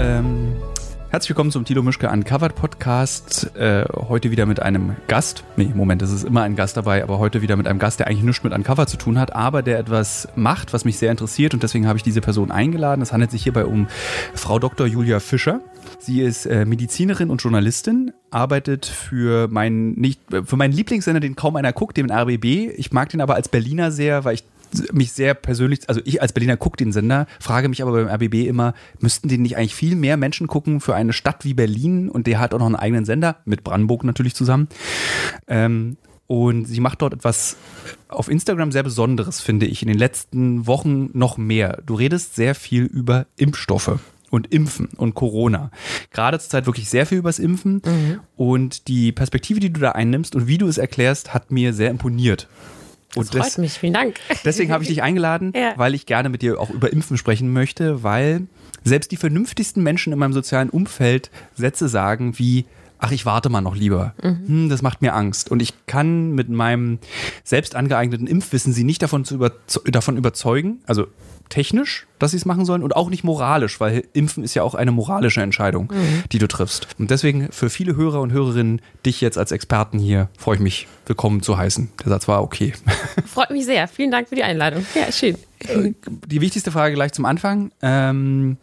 Ähm, herzlich willkommen zum Tilo Mischke Uncovered Podcast. Äh, heute wieder mit einem Gast. Nee, Moment, es ist immer ein Gast dabei, aber heute wieder mit einem Gast, der eigentlich nichts mit Uncover zu tun hat, aber der etwas macht, was mich sehr interessiert und deswegen habe ich diese Person eingeladen. Es handelt sich hierbei um Frau Dr. Julia Fischer. Sie ist äh, Medizinerin und Journalistin, arbeitet für meinen nicht für meinen Lieblingssender, den kaum einer guckt, den RBB. Ich mag den aber als Berliner sehr, weil ich mich sehr persönlich, also ich als Berliner gucke den Sender, frage mich aber beim RBB immer, müssten den nicht eigentlich viel mehr Menschen gucken für eine Stadt wie Berlin und der hat auch noch einen eigenen Sender, mit Brandenburg natürlich zusammen. Ähm, und sie macht dort etwas auf Instagram sehr Besonderes, finde ich, in den letzten Wochen noch mehr. Du redest sehr viel über Impfstoffe und Impfen und Corona. Gerade zur Zeit wirklich sehr viel übers Impfen mhm. und die Perspektive, die du da einnimmst und wie du es erklärst, hat mir sehr imponiert. Das freut des, mich, vielen Dank. Deswegen habe ich dich eingeladen, ja. weil ich gerne mit dir auch über Impfen sprechen möchte, weil selbst die vernünftigsten Menschen in meinem sozialen Umfeld Sätze sagen wie, ach, ich warte mal noch lieber. Mhm. Hm, das macht mir Angst. Und ich kann mit meinem selbst angeeigneten Impfwissen sie nicht davon, zu über, davon überzeugen, also technisch, dass sie es machen sollen und auch nicht moralisch, weil Impfen ist ja auch eine moralische Entscheidung, mhm. die du triffst. Und deswegen für viele Hörer und Hörerinnen, dich jetzt als Experten hier, freue ich mich, willkommen zu heißen. Der Satz war okay. Freut mich sehr. Vielen Dank für die Einladung. Ja, schön. Äh, die wichtigste Frage gleich zum Anfang. Ähm,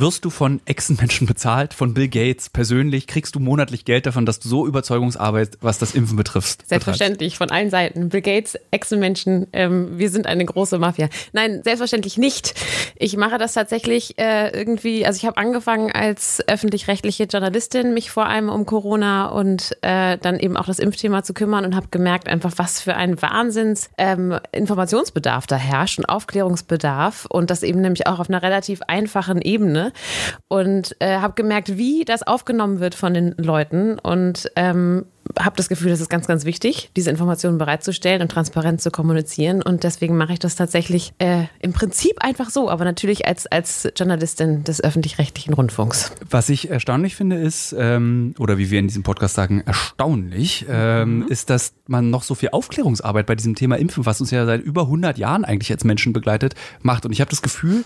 wirst du von Echsenmenschen bezahlt, von Bill Gates persönlich? Kriegst du monatlich Geld davon, dass du so Überzeugungsarbeit, was das Impfen betrifft? Selbstverständlich, betreibst? von allen Seiten. Bill Gates, Echsenmenschen, ähm, wir sind eine große Mafia. Nein, selbstverständlich nicht. Ich mache das tatsächlich äh, irgendwie, also ich habe angefangen als öffentlich-rechtliche Journalistin, mich vor allem um Corona und äh, dann eben auch das Impfthema zu kümmern und habe gemerkt einfach, was für ein Wahnsinns ähm, Informationsbedarf da herrscht und Aufklärungsbedarf und das eben nämlich auch auf einer relativ einfachen Ebene und äh, habe gemerkt, wie das aufgenommen wird von den Leuten und ähm, habe das Gefühl, das ist ganz, ganz wichtig, diese Informationen bereitzustellen und transparent zu kommunizieren. Und deswegen mache ich das tatsächlich äh, im Prinzip einfach so, aber natürlich als, als Journalistin des öffentlich-rechtlichen Rundfunks. Was ich erstaunlich finde, ist, ähm, oder wie wir in diesem Podcast sagen, erstaunlich, ähm, mhm. ist, dass man noch so viel Aufklärungsarbeit bei diesem Thema Impfen, was uns ja seit über 100 Jahren eigentlich als Menschen begleitet, macht. Und ich habe das Gefühl,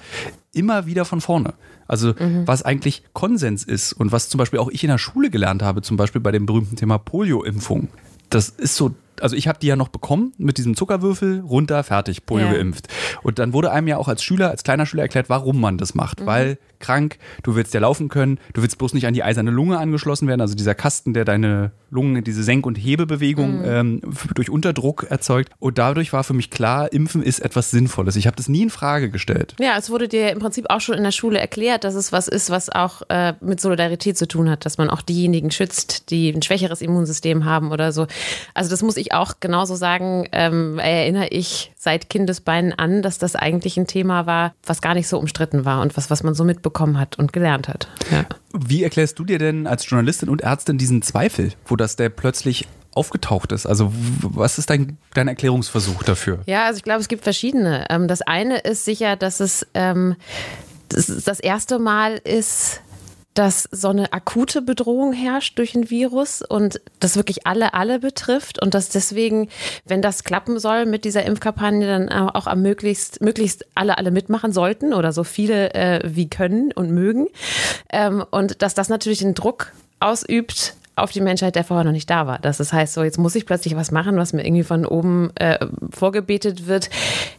immer wieder von vorne. Also mhm. was eigentlich Konsens ist und was zum Beispiel auch ich in der Schule gelernt habe, zum Beispiel bei dem berühmten Thema Polio-Impfung. Das ist so also ich habe die ja noch bekommen mit diesem Zuckerwürfel, runter, fertig, Polio ja. geimpft. Und dann wurde einem ja auch als Schüler, als kleiner Schüler erklärt, warum man das macht. Mhm. Weil krank, du willst ja laufen können, du willst bloß nicht an die eiserne Lunge angeschlossen werden, also dieser Kasten, der deine Lungen, diese Senk- und Hebebewegung mhm. ähm, durch Unterdruck erzeugt. Und dadurch war für mich klar, Impfen ist etwas Sinnvolles. Ich habe das nie in Frage gestellt. Ja, es wurde dir im Prinzip auch schon in der Schule erklärt, dass es was ist, was auch äh, mit Solidarität zu tun hat, dass man auch diejenigen schützt, die ein schwächeres Immunsystem haben oder so. Also das muss ich auch genauso sagen, ähm, erinnere ich seit Kindesbeinen an, dass das eigentlich ein Thema war, was gar nicht so umstritten war und was, was man so mitbekommen hat und gelernt hat. Ja. Wie erklärst du dir denn als Journalistin und Ärztin diesen Zweifel, wo das der plötzlich aufgetaucht ist? Also was ist dein, dein Erklärungsversuch dafür? Ja, also ich glaube, es gibt verschiedene. Ähm, das eine ist sicher, dass es ähm, das erste Mal ist, dass so eine akute Bedrohung herrscht durch ein Virus und das wirklich alle, alle betrifft und dass deswegen, wenn das klappen soll mit dieser Impfkampagne, dann auch am möglichst, möglichst alle, alle mitmachen sollten oder so viele äh, wie können und mögen. Ähm, und dass das natürlich einen Druck ausübt auf die Menschheit, der vorher noch nicht da war. Das heißt, so jetzt muss ich plötzlich was machen, was mir irgendwie von oben äh, vorgebetet wird.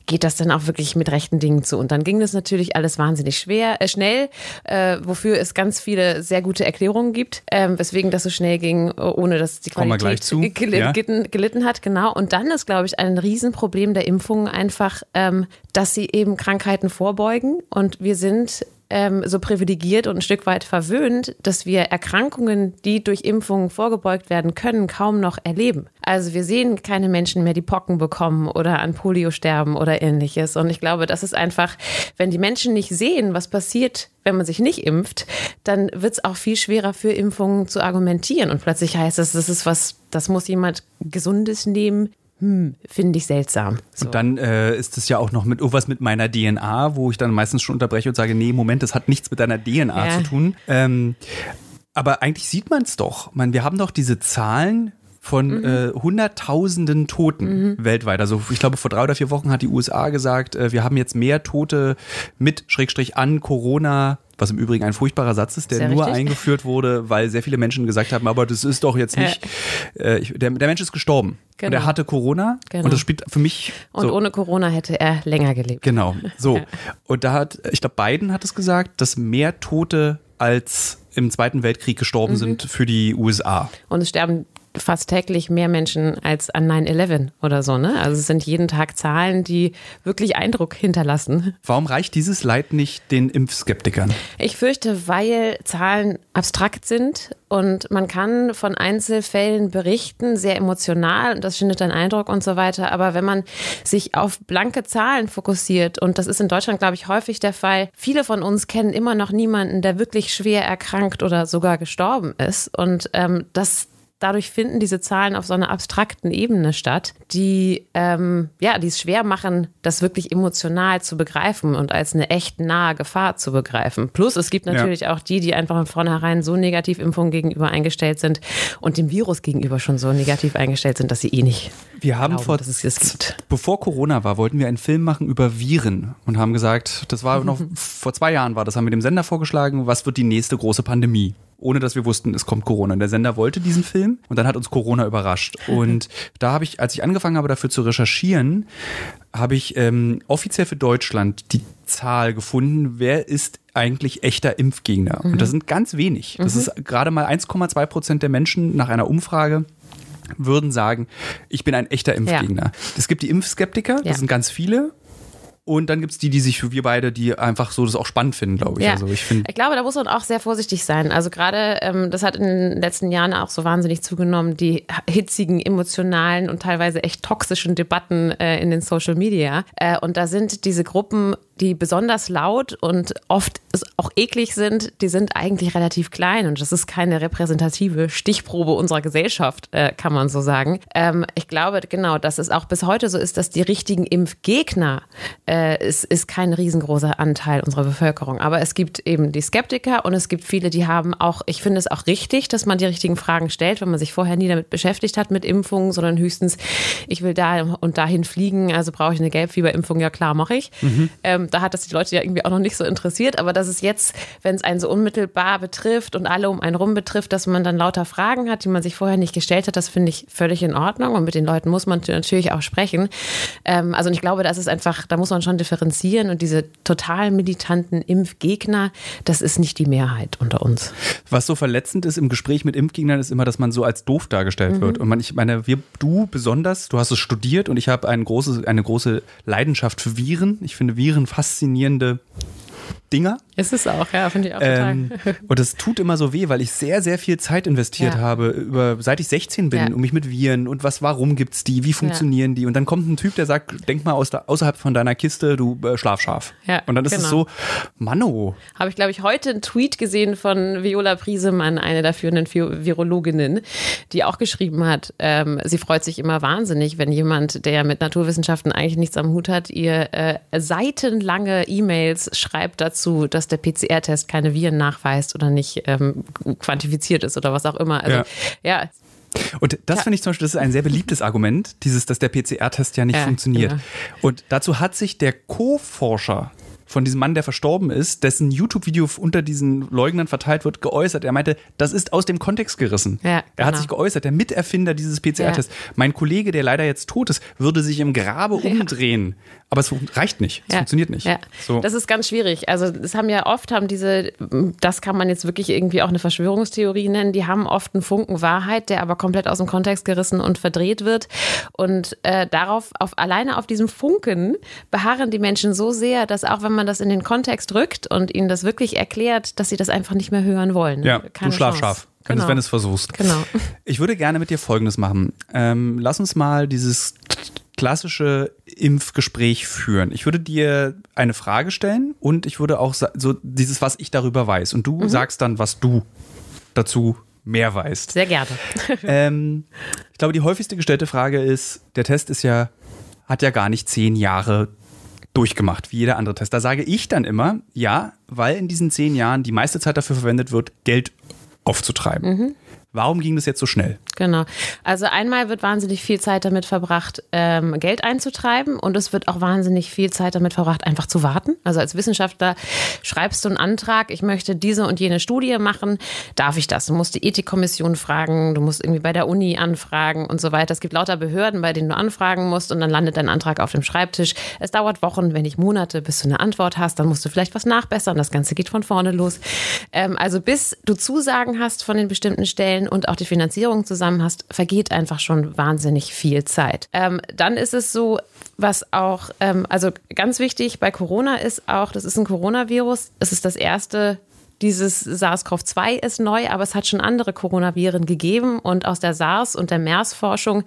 Geht das dann auch wirklich mit rechten Dingen zu? Und dann ging das natürlich alles wahnsinnig schwer, äh, schnell, äh, wofür es ganz viele sehr gute Erklärungen gibt, äh, weswegen das so schnell ging, ohne dass die Qualität gel ja. gelitten, gelitten, hat. Genau. Und dann ist, glaube ich, ein Riesenproblem der Impfungen einfach, ähm, dass sie eben Krankheiten vorbeugen. Und wir sind ähm, so privilegiert und ein Stück weit verwöhnt, dass wir Erkrankungen, die durch Impfungen vorgebeugt werden können, kaum noch erleben. Also wir sehen keine Menschen mehr, die Pocken bekommen oder an Polio sterben oder ähnliches. Und ich glaube, das ist einfach, wenn die Menschen nicht sehen, was passiert, wenn man sich nicht impft, dann wird es auch viel schwerer für Impfungen zu argumentieren. Und plötzlich heißt es, das ist was, das muss jemand Gesundes nehmen, hm, finde ich seltsam. So. Und dann äh, ist es ja auch noch mit irgendwas mit meiner DNA, wo ich dann meistens schon unterbreche und sage, nee, Moment, das hat nichts mit deiner DNA ja. zu tun. Ähm, aber eigentlich sieht man es doch. Man, wir haben doch diese Zahlen von mhm. äh, Hunderttausenden Toten mhm. weltweit. Also ich glaube, vor drei oder vier Wochen hat die USA gesagt, äh, wir haben jetzt mehr Tote mit Schrägstrich an Corona was im Übrigen ein furchtbarer Satz ist, der Sehr nur richtig. eingeführt wurde, weil sehr viele Menschen gesagt haben, aber das ist doch jetzt nicht, äh, ich, der, der Mensch ist gestorben und Genau. er hatte Corona Genau. und das spielt für mich Und so, ohne Corona hätte er länger gelebt. Genau, so. Und da hat, ich glaube, Biden hat es gesagt, dass mehr Tote als im Zweiten Weltkrieg gestorben Mhm. sind für die USA. Und es sterben fast täglich mehr Menschen als an 9-11 oder so, ne? Also es sind jeden Tag Zahlen, die wirklich Eindruck hinterlassen. Warum reicht dieses Leid nicht den Impfskeptikern? Ich fürchte, weil Zahlen abstrakt sind und man kann von Einzelfällen berichten, sehr emotional und das schindet dann Eindruck und so weiter. Aber wenn man sich auf blanke Zahlen fokussiert, und das ist in Deutschland, glaube ich, häufig der Fall, viele von uns kennen immer noch niemanden, der wirklich schwer erkrankt oder sogar gestorben ist. Und ähm, das Dadurch finden diese Zahlen auf so einer abstrakten Ebene statt, die ähm, ja, die es schwer machen, das wirklich emotional zu begreifen und als eine echt nahe Gefahr zu begreifen. Plus es gibt natürlich auch die, die einfach von vornherein so negativ Impfungen gegenüber eingestellt sind und dem Virus gegenüber schon so negativ eingestellt sind, dass sie eh nicht Wir haben glauben, vor, dass es das gibt. bevor Corona war, wollten wir einen Film machen über Viren und haben gesagt, das war noch vor zwei Jahren war, das haben wir dem Sender vorgeschlagen, was wird die nächste große Pandemie? Ohne dass wir wussten, es kommt Corona. Und der Sender wollte diesen Film und dann hat uns Corona überrascht. Und da habe ich, als ich angefangen habe, dafür zu recherchieren, habe ich ähm, offiziell für Deutschland die Zahl gefunden, wer ist eigentlich echter Impfgegner. Und das sind ganz wenig. Das ist gerade mal 1,2 Prozent der Menschen nach einer Umfrage würden sagen, ich bin ein echter Impfgegner. Es gibt die Impfskeptiker, das Ja. sind ganz viele. Und dann gibt es die, die sich für wir beide, die einfach so das auch spannend finden, glaube ich. Ja. Also ich finde, Ich glaube, da muss man auch sehr vorsichtig sein. Also gerade, ähm, das hat in den letzten Jahren auch so wahnsinnig zugenommen, die hitzigen, emotionalen und teilweise echt toxischen Debatten äh, in den Social Media. Äh, und da sind diese Gruppen, die besonders laut und oft auch eklig sind, die sind eigentlich relativ klein und das ist keine repräsentative Stichprobe unserer Gesellschaft, äh, kann man so sagen. Ähm, ich glaube, genau, dass es auch bis heute so ist, dass die richtigen Impfgegner äh, ist, ist kein riesengroßer Anteil unserer Bevölkerung. Aber es gibt eben die Skeptiker und es gibt viele, die haben auch, ich finde es auch richtig, dass man die richtigen Fragen stellt, wenn man sich vorher nie damit beschäftigt hat mit Impfungen, sondern höchstens, ich will da und dahin fliegen, also brauche ich eine Gelbfieberimpfung, ja klar, mache ich. Ähm, da hat das die Leute ja irgendwie auch noch nicht so interessiert, aber dass es jetzt, wenn es einen so unmittelbar betrifft und alle um einen rum betrifft, dass man dann lauter Fragen hat, die man sich vorher nicht gestellt hat, das finde ich völlig in Ordnung und mit den Leuten muss man natürlich auch sprechen. Ähm, also ich glaube, das ist einfach, da muss man schon differenzieren und diese total militanten Impfgegner, das ist nicht die Mehrheit unter uns. was so verletzend ist im Gespräch mit Impfgegnern, ist immer, dass man so als doof dargestellt wird. Und man, ich meine, wir, du besonders, du hast es studiert und ich habe ein eine große Leidenschaft für Viren. Ich finde Viren faszinierende Dinger. Ist es auch, ja, finde ich auch Ähm, und es tut immer so weh, weil ich sehr, sehr viel Zeit investiert Ja. habe, über, seit ich 16 bin, Ja. um mich mit Viren und was, warum gibt's die, wie funktionieren die? Und dann kommt ein Typ, der sagt, denk mal aus der, außerhalb von deiner Kiste, du äh, Schlafschaf. Ja, und dann ist es genau. so, Manno, Habe ich, glaube ich, heute einen Tweet gesehen von Viola Priesemann, eine der führenden Vi- Virologinnen, die auch geschrieben hat, ähm, sie freut sich immer wahnsinnig, wenn jemand, der mit Naturwissenschaften eigentlich nichts am Hut hat, ihr äh, seitenlange E-Mails schreibt dazu, dass der PCR-Test keine Viren nachweist oder nicht ähm, quantifiziert ist oder was auch immer. Also Ja. ja, Und das Ja. finde ich zum Beispiel, das ist ein sehr beliebtes Argument, dieses, dass der PCR-Test ja nicht Ja, funktioniert. genau. Und dazu hat sich der Co-Forscher von diesem Mann, der verstorben ist, dessen YouTube-Video unter diesen Leugnern verteilt wird, geäußert. Er meinte, das ist aus dem Kontext gerissen. Ja, Er hat genau. sich geäußert, der Miterfinder dieses PCR-Tests. Mein Kollege, der leider jetzt tot ist, würde sich im Grabe umdrehen. Aber es reicht nicht. Es Ja, funktioniert nicht. Ja. So. Das ist ganz schwierig. Also es haben ja oft haben diese, das kann man jetzt wirklich irgendwie auch eine Verschwörungstheorie nennen, die haben oft einen Funken Wahrheit, der aber komplett aus dem Kontext gerissen und verdreht wird. Und äh, darauf, auf, alleine auf diesem Funken beharren die Menschen so sehr, dass auch wenn man das in den Kontext rückt und ihnen das wirklich erklärt, dass sie das einfach nicht mehr hören wollen. ja, Keine du Schlafschaf, wenn, Genau. es, wenn es versuchst. Genau. Ich würde gerne mit dir Folgendes machen. Ähm, lass uns mal dieses klassische Impfgespräch führen. Ich würde dir eine Frage stellen und ich würde auch so dieses, was ich darüber weiß. Und Mhm. du sagst dann, was du dazu mehr weißt. Sehr gerne. Ähm, ich glaube, die häufigste gestellte Frage ist, der Test ist ja, hat ja gar nicht zehn Jahre durchgemacht, wie jeder andere Test. Da sage ich dann immer, ja, weil in diesen zehn Jahren die meiste Zeit dafür verwendet wird, Geld aufzutreiben. Warum ging das jetzt so schnell? Genau. Also einmal wird wahnsinnig viel Zeit damit verbracht, ähm, Geld einzutreiben und es wird auch wahnsinnig viel Zeit damit verbracht, einfach zu warten. Also als Wissenschaftler schreibst du einen Antrag, ich möchte diese und jene Studie machen, darf ich das? Du musst die Ethikkommission fragen, du musst irgendwie bei der Uni anfragen und so weiter. Es gibt lauter Behörden, bei denen du anfragen musst und dann landet dein Antrag auf dem Schreibtisch. Es dauert Wochen, wenn nicht Monate, bis du eine Antwort hast, dann musst du vielleicht was nachbessern. Das Ganze geht von vorne los. Ähm, also bis du Zusagen hast von den bestimmten Stellen und auch die Finanzierung zusammen zusammen hast, vergeht einfach schon wahnsinnig viel Zeit. Ähm, dann ist es so, was auch, ähm, also ganz wichtig bei Corona ist auch, das ist ein Coronavirus. Es ist das erste dieses SARS-CoV-2 ist neu, aber es hat schon andere Coronaviren gegeben. Und aus der SARS- und der MERS-Forschung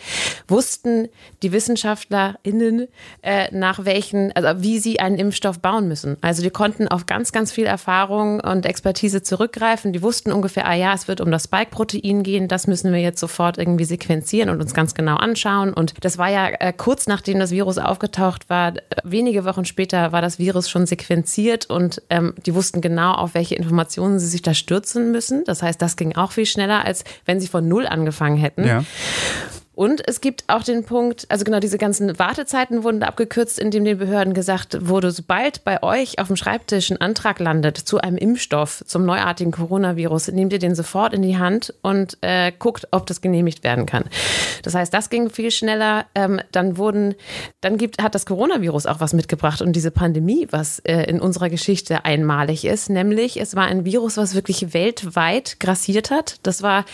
wussten die WissenschaftlerInnen, äh, nach welchen, also wie sie einen Impfstoff bauen müssen. Also die konnten auf ganz, ganz viel Erfahrung und Expertise zurückgreifen. Die wussten ungefähr, ah ja, es wird um das Spike-Protein gehen. Das müssen wir jetzt sofort irgendwie sequenzieren und uns ganz genau anschauen. Und das war ja äh, kurz nachdem das Virus aufgetaucht war, wenige Wochen später war das Virus schon sequenziert und ähm, die wussten genau, auf welche Informationen Informationen sie sich da stürzen müssen. Das heißt, das ging auch viel schneller, als wenn sie von Null angefangen hätten. Ja. Und es gibt auch den Punkt, also genau diese ganzen Wartezeiten wurden abgekürzt, indem den Behörden gesagt wurde, sobald bei euch auf dem Schreibtisch ein Antrag landet zu einem Impfstoff, zum neuartigen Coronavirus, nehmt ihr den sofort in die Hand und äh, guckt, ob das genehmigt werden kann. Das heißt, das ging viel schneller. Ähm, dann wurden, dann gibt, hat das Coronavirus auch was mitgebracht und diese Pandemie, was äh, in unserer Geschichte einmalig ist, nämlich es war ein Virus, was wirklich weltweit grassiert hat. Das war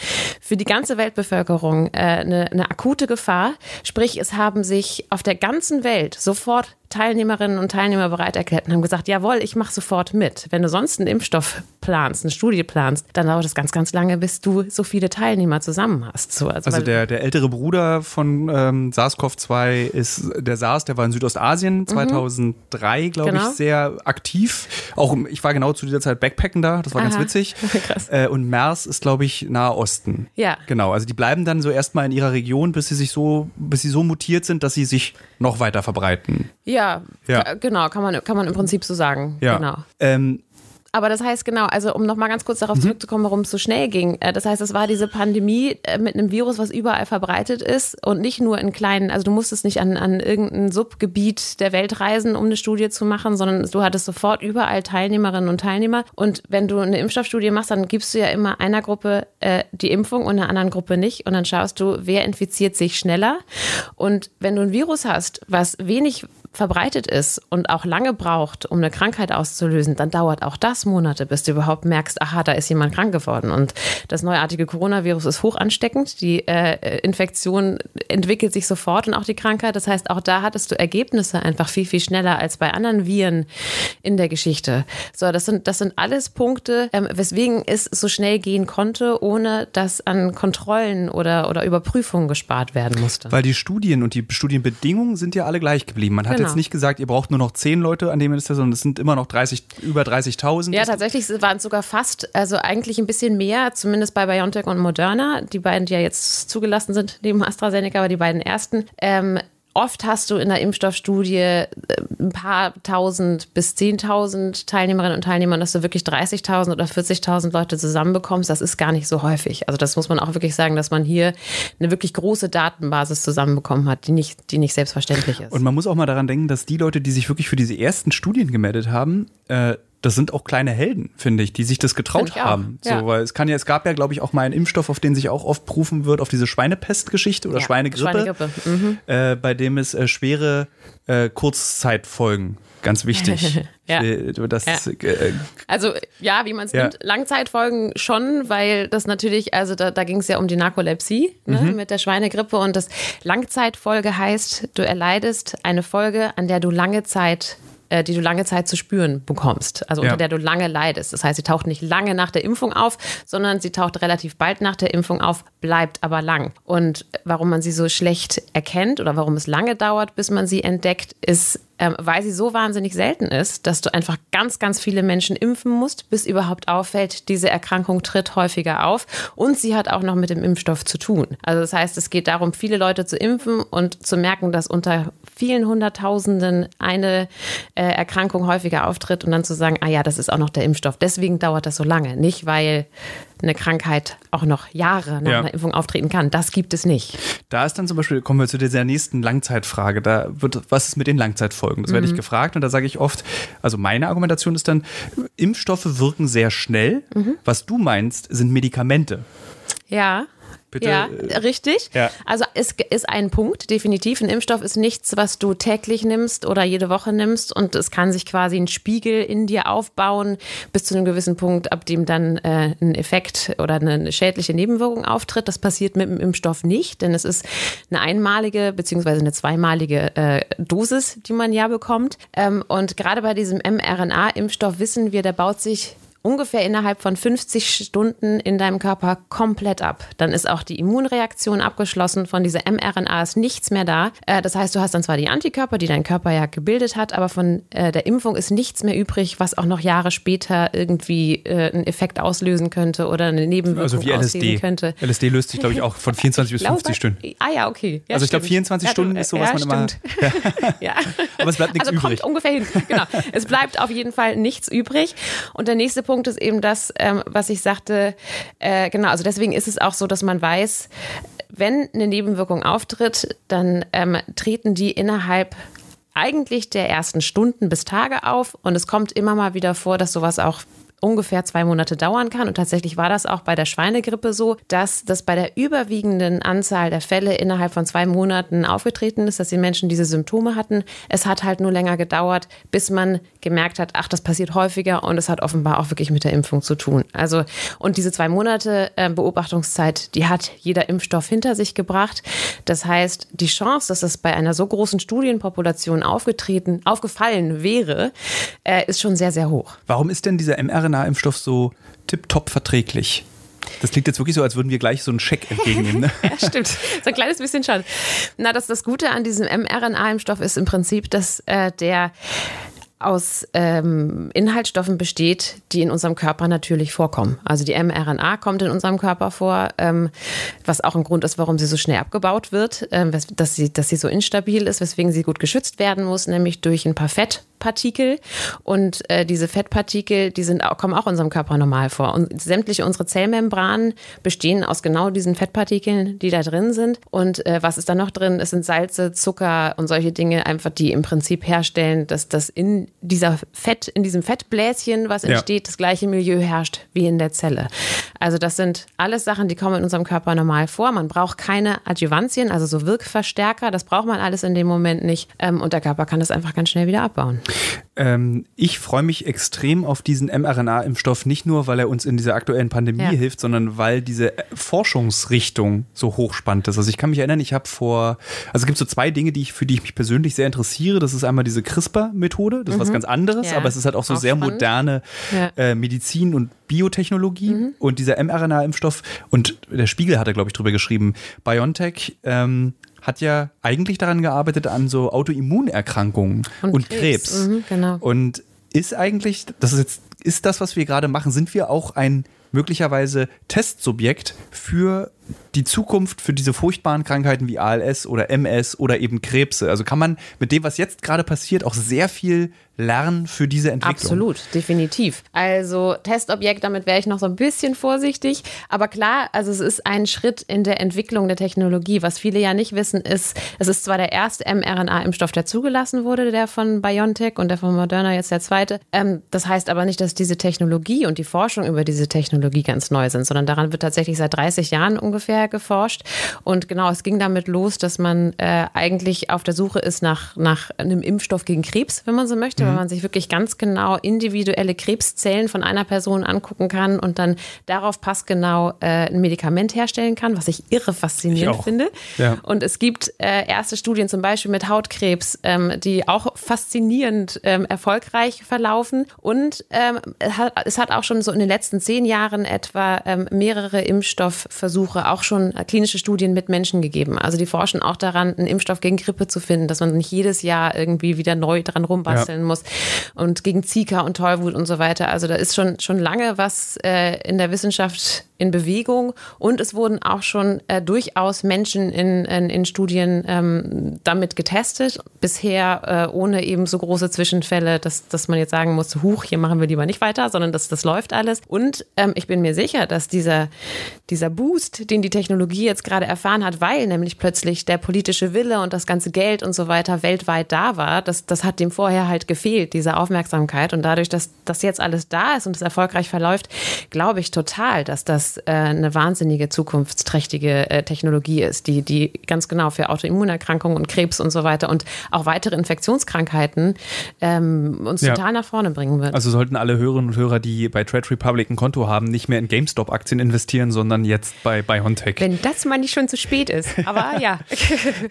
für die ganze Weltbevölkerung äh, eine, eine akute Gefahr. Sprich, es haben sich auf der ganzen Welt sofort Teilnehmerinnen und Teilnehmer bereit erklärt und haben gesagt, jawohl, ich mache sofort mit. Wenn du sonst einen Impfstoff planst, eine Studie planst, dann dauert es ganz, ganz lange, bis du so viele Teilnehmer zusammen hast. So, also, also der, der ältere Bruder von ähm, SARS-CoV-2 ist der SARS, der war in Südostasien 2003, mhm. glaube genau. ich, sehr aktiv. Auch ich war genau zu dieser Zeit Backpacken da, das war Aha. ganz witzig. Krass. Äh, und MERS ist, glaube ich, Nahe Osten. Ja. Genau, also die bleiben dann so erstmal in ihrer Region, bis sie sich so, bis sie so mutiert sind, dass sie sich noch weiter verbreiten. Ja, ja. genau, kann man, kann man im Prinzip so sagen. Ja. Genau. Ähm, aber das heißt genau, also um nochmal ganz kurz darauf mhm. zurückzukommen, warum es so schnell ging. Äh, das heißt, es war diese Pandemie äh, mit einem Virus, was überall verbreitet ist und nicht nur in kleinen, also du musstest nicht an, an irgendein Subgebiet der Welt reisen, um eine Studie zu machen, sondern du hattest sofort überall Teilnehmerinnen und Teilnehmer. Und wenn du eine Impfstoffstudie machst, dann gibst du ja immer einer Gruppe äh, die Impfung und einer anderen Gruppe nicht. Und dann schaust du, wer infiziert sich schneller. Und wenn du ein Virus hast, was wenig verbreitet ist und auch lange braucht, um eine Krankheit auszulösen, dann dauert auch das Monate, bis du überhaupt merkst, aha, da ist jemand krank geworden. Und das neuartige Coronavirus ist hoch ansteckend. Die äh, Infektion entwickelt sich sofort und auch die Krankheit. Das heißt, auch da hattest du Ergebnisse einfach viel, viel schneller als bei anderen Viren in der Geschichte. So, das sind, das sind alles Punkte, ähm, weswegen es so schnell gehen konnte, ohne dass an Kontrollen oder, oder Überprüfungen gespart werden musste. Weil die Studien und die Studienbedingungen sind ja alle gleich geblieben. Man hat genau. Jetzt nicht gesagt, ihr braucht nur noch zehn Leute an dem Minister, sondern es sind immer noch 30, über 30.000. Ja, tatsächlich waren es sogar fast, also eigentlich ein bisschen mehr, zumindest bei BioNTech und Moderna, die beiden, die ja jetzt zugelassen sind, neben AstraZeneca, aber die beiden ersten. Ähm, Oft hast du in der Impfstoffstudie äh, ein paar tausend bis zehntausend Teilnehmerinnen und Teilnehmer, dass du wirklich 30.000 oder 40.000 Leute zusammenbekommst. Das ist gar nicht so häufig. Also das muss man auch wirklich sagen, dass man hier eine wirklich große Datenbasis zusammenbekommen hat, die nicht, die nicht selbstverständlich ist. Und man muss auch mal daran denken, dass die Leute, die sich wirklich für diese ersten Studien gemeldet haben, äh, das sind auch kleine Helden, finde ich, die sich das getraut haben. Ja. So, weil es kann ja, es gab ja, glaube ich, auch mal einen Impfstoff, auf den sich auch oft berufen wird, auf diese Schweinepestgeschichte oder ja, Schweinegrippe, Schweinegrippe. Mhm. Äh, bei dem es äh, schwere äh, Kurzzeitfolgen ganz wichtig. ja. Das, ja. Äh, also ja, wie man es ja. nimmt, Langzeitfolgen schon, weil das natürlich, also da, da ging es ja um die Narkolepsie ne, mhm. mit der Schweinegrippe und das Langzeitfolge heißt, du erleidest eine Folge, an der du lange Zeit äh, die du lange Zeit zu spüren bekommst, also unter ja. der du lange leidest. Das heißt, sie taucht nicht lange nach der Impfung auf, sondern sie taucht relativ bald nach der Impfung auf, bleibt aber lang. Und warum man sie so schlecht erkennt oder warum es lange dauert, bis man sie entdeckt, ist ähm, weil sie so wahnsinnig selten ist, dass du einfach ganz, ganz viele Menschen impfen musst, bis überhaupt auffällt, diese Erkrankung tritt häufiger auf. Und sie hat auch noch mit dem Impfstoff zu tun. Also das heißt, es geht darum, viele Leute zu impfen und zu merken, dass unter vielen Hunderttausenden eine äh, Erkrankung häufiger auftritt und dann zu sagen, ah ja, das ist auch noch der Impfstoff. Deswegen dauert das so lange. Nicht, weil eine Krankheit auch noch Jahre nach ja. einer Impfung auftreten kann. Das gibt es nicht. Da ist dann zum Beispiel, kommen wir zu dieser nächsten Langzeitfrage. Da wird, was ist mit den Langzeitfolgen? Das mhm. werde ich mhm. gefragt und da sage ich oft, also meine Argumentation ist dann, Impfstoffe wirken sehr schnell. Mhm. Was du meinst, sind Medikamente. Ja. Bitte? Ja, richtig. Ja. Also es ist ein Punkt, definitiv. Ein Impfstoff ist nichts, was du täglich nimmst oder jede Woche nimmst und es kann sich quasi ein Spiegel in dir aufbauen bis zu einem gewissen Punkt, ab dem dann äh, ein Effekt oder eine schädliche Nebenwirkung auftritt. Das passiert mit dem Impfstoff nicht, denn es ist eine einmalige beziehungsweise eine zweimalige äh, Dosis, die man ja bekommt. Ähm, und gerade bei diesem mRNA-Impfstoff wissen wir, der baut sich ungefähr innerhalb von 50 Stunden in deinem Körper komplett ab. Dann ist auch die Immunreaktion abgeschlossen. Von dieser mRNA ist nichts mehr da. Äh, das heißt, du hast dann zwar die Antikörper, die dein Körper ja gebildet hat, aber von äh, der Impfung ist nichts mehr übrig, was auch noch Jahre später irgendwie äh, einen Effekt auslösen könnte oder eine Nebenwirkung also wie LSD. könnte. LSD löst sich, glaube ich, auch von 24 bis 50 Stunden. Ah ja, okay. Ja, also ich glaube, 24 ja, Stunden ist so, was ja, man stimmt. immer... ja. Aber es bleibt nichts also übrig. kommt ungefähr hin. Genau. Es bleibt auf jeden Fall nichts übrig. Und der nächste Punkt Punkt ist eben das, ähm, was ich sagte. Äh, genau, also deswegen ist es auch so, dass man weiß, wenn eine Nebenwirkung auftritt, dann ähm, treten die innerhalb eigentlich der ersten Stunden bis Tage auf. Und es kommt immer mal wieder vor, dass sowas auch ungefähr zwei Monate dauern kann. Und tatsächlich war das auch bei der Schweinegrippe so, dass das bei der überwiegenden Anzahl der Fälle innerhalb von zwei Monaten aufgetreten ist, dass die Menschen diese Symptome hatten. Es hat halt nur länger gedauert, bis man gemerkt hat, ach, das passiert häufiger und es hat offenbar auch wirklich mit der Impfung zu tun. Also, und diese zwei Monate äh, Beobachtungszeit, die hat jeder Impfstoff hinter sich gebracht. Das heißt, die Chance, dass es bei einer so großen Studienpopulation aufgetreten, aufgefallen wäre, äh, ist schon sehr, sehr hoch. Warum ist denn dieser mRNA mRNA-Impfstoff so tipptopp verträglich? Das klingt jetzt wirklich so, als würden wir gleich so einen Scheck entgegennehmen. Ne? ja, stimmt. So ein kleines bisschen schon. Na, das, das Gute an diesem mRNA-Impfstoff ist im Prinzip, dass äh, der aus ähm, Inhaltsstoffen besteht, die in unserem Körper natürlich vorkommen. Also die mRNA kommt in unserem Körper vor, ähm, was auch ein Grund ist, warum sie so schnell abgebaut wird, ähm, dass, sie, dass sie so instabil ist, weswegen sie gut geschützt werden muss, nämlich durch ein paar Fett. Fettpartikel und äh, diese Fettpartikel, die sind auch, kommen auch in unserem Körper normal vor. Und sämtliche unsere Zellmembranen bestehen aus genau diesen Fettpartikeln, die da drin sind. Und äh, was ist da noch drin? Es sind Salze, Zucker und solche Dinge, einfach die im Prinzip herstellen, dass das in dieser Fett, in diesem Fettbläschen, was entsteht, ja. das gleiche Milieu herrscht wie in der Zelle. Also das sind alles Sachen, die kommen in unserem Körper normal vor. Man braucht keine Adjuvantien, also so Wirkverstärker. Das braucht man alles in dem Moment nicht. Ähm, und der Körper kann das einfach ganz schnell wieder abbauen. Ähm, ich freue mich extrem auf diesen mRNA-Impfstoff, nicht nur, weil er uns in dieser aktuellen Pandemie ja. hilft, sondern weil diese Forschungsrichtung so hochspannend ist. Also ich kann mich erinnern, ich habe vor, also es gibt so zwei Dinge, die ich, für die ich mich persönlich sehr interessiere. Das ist einmal diese CRISPR-Methode, das ist mhm. was ganz anderes, ja. aber es ist halt auch so auch sehr spannend. moderne ja. äh, Medizin und Biotechnologie mhm. und dieser mRNA-Impfstoff und der Spiegel hat er, glaube ich, drüber geschrieben, BioNTech ähm, hat ja eigentlich daran gearbeitet an so Autoimmunerkrankungen und, und Krebs. Krebs. Mhm, genau. Und ist eigentlich, das ist jetzt, ist das, was wir gerade machen, sind wir auch ein möglicherweise Testsubjekt für die Zukunft für diese furchtbaren Krankheiten wie ALS oder MS oder eben Krebse. Also kann man mit dem, was jetzt gerade passiert, auch sehr viel lernen für diese Entwicklung. Absolut, definitiv. Also Testobjekt, damit wäre ich noch so ein bisschen vorsichtig. Aber klar, also es ist ein Schritt in der Entwicklung der Technologie. Was viele ja nicht wissen, ist, es ist zwar der erste mRNA-Impfstoff, der zugelassen wurde, der von BioNTech und der von Moderna jetzt der zweite. Ähm, das heißt aber nicht, dass diese Technologie und die Forschung über diese Technologie ganz neu sind, sondern daran wird tatsächlich seit 30 Jahren ungefähr geforscht. Und genau, es ging damit los, dass man äh, eigentlich auf der Suche ist nach, nach einem Impfstoff gegen Krebs, wenn man so möchte, mhm. weil man sich wirklich ganz genau individuelle Krebszellen von einer Person angucken kann und dann darauf passgenau äh, ein Medikament herstellen kann, was ich irre faszinierend ich finde. Ja. Und es gibt äh, erste Studien zum Beispiel mit Hautkrebs, ähm, die auch faszinierend ähm, erfolgreich verlaufen. Und ähm, es, hat, es, hat, auch schon so in den letzten zehn Jahren etwa ähm, mehrere Impfstoffversuche aber auch schon klinische Studien mit Menschen gegeben. Also die forschen auch daran, einen Impfstoff gegen Grippe zu finden, dass man nicht jedes Jahr irgendwie wieder neu dran rumbasteln ja. muss und gegen Zika und Tollwut und so weiter. Also da ist schon, schon lange was äh, in der Wissenschaft in Bewegung und es wurden auch schon äh, durchaus Menschen in, in, in Studien ähm, damit getestet. Bisher äh, ohne eben so große Zwischenfälle, dass, dass man jetzt sagen muss, huch, hier machen wir lieber nicht weiter, sondern das, das läuft alles. Und ähm, ich bin mir sicher, dass dieser, dieser Boost, den die Technologie jetzt gerade erfahren hat, weil nämlich plötzlich der politische Wille und das ganze Geld und so weiter weltweit da war, das, das hat dem vorher halt gefehlt, diese Aufmerksamkeit. Und dadurch, dass das jetzt alles da ist und es erfolgreich verläuft, glaube ich total, dass das äh, eine wahnsinnige zukunftsträchtige äh, Technologie ist, die, die ganz genau für Autoimmunerkrankungen und Krebs und so weiter und auch weitere Infektionskrankheiten ähm, uns ja. total nach vorne bringen wird. Also sollten alle Hörerinnen und Hörer, die bei Trade Republic ein Konto haben, nicht mehr in GameStop-Aktien investieren, sondern jetzt bei BioNTech. Wenn das mal nicht schon zu spät ist. Aber ja.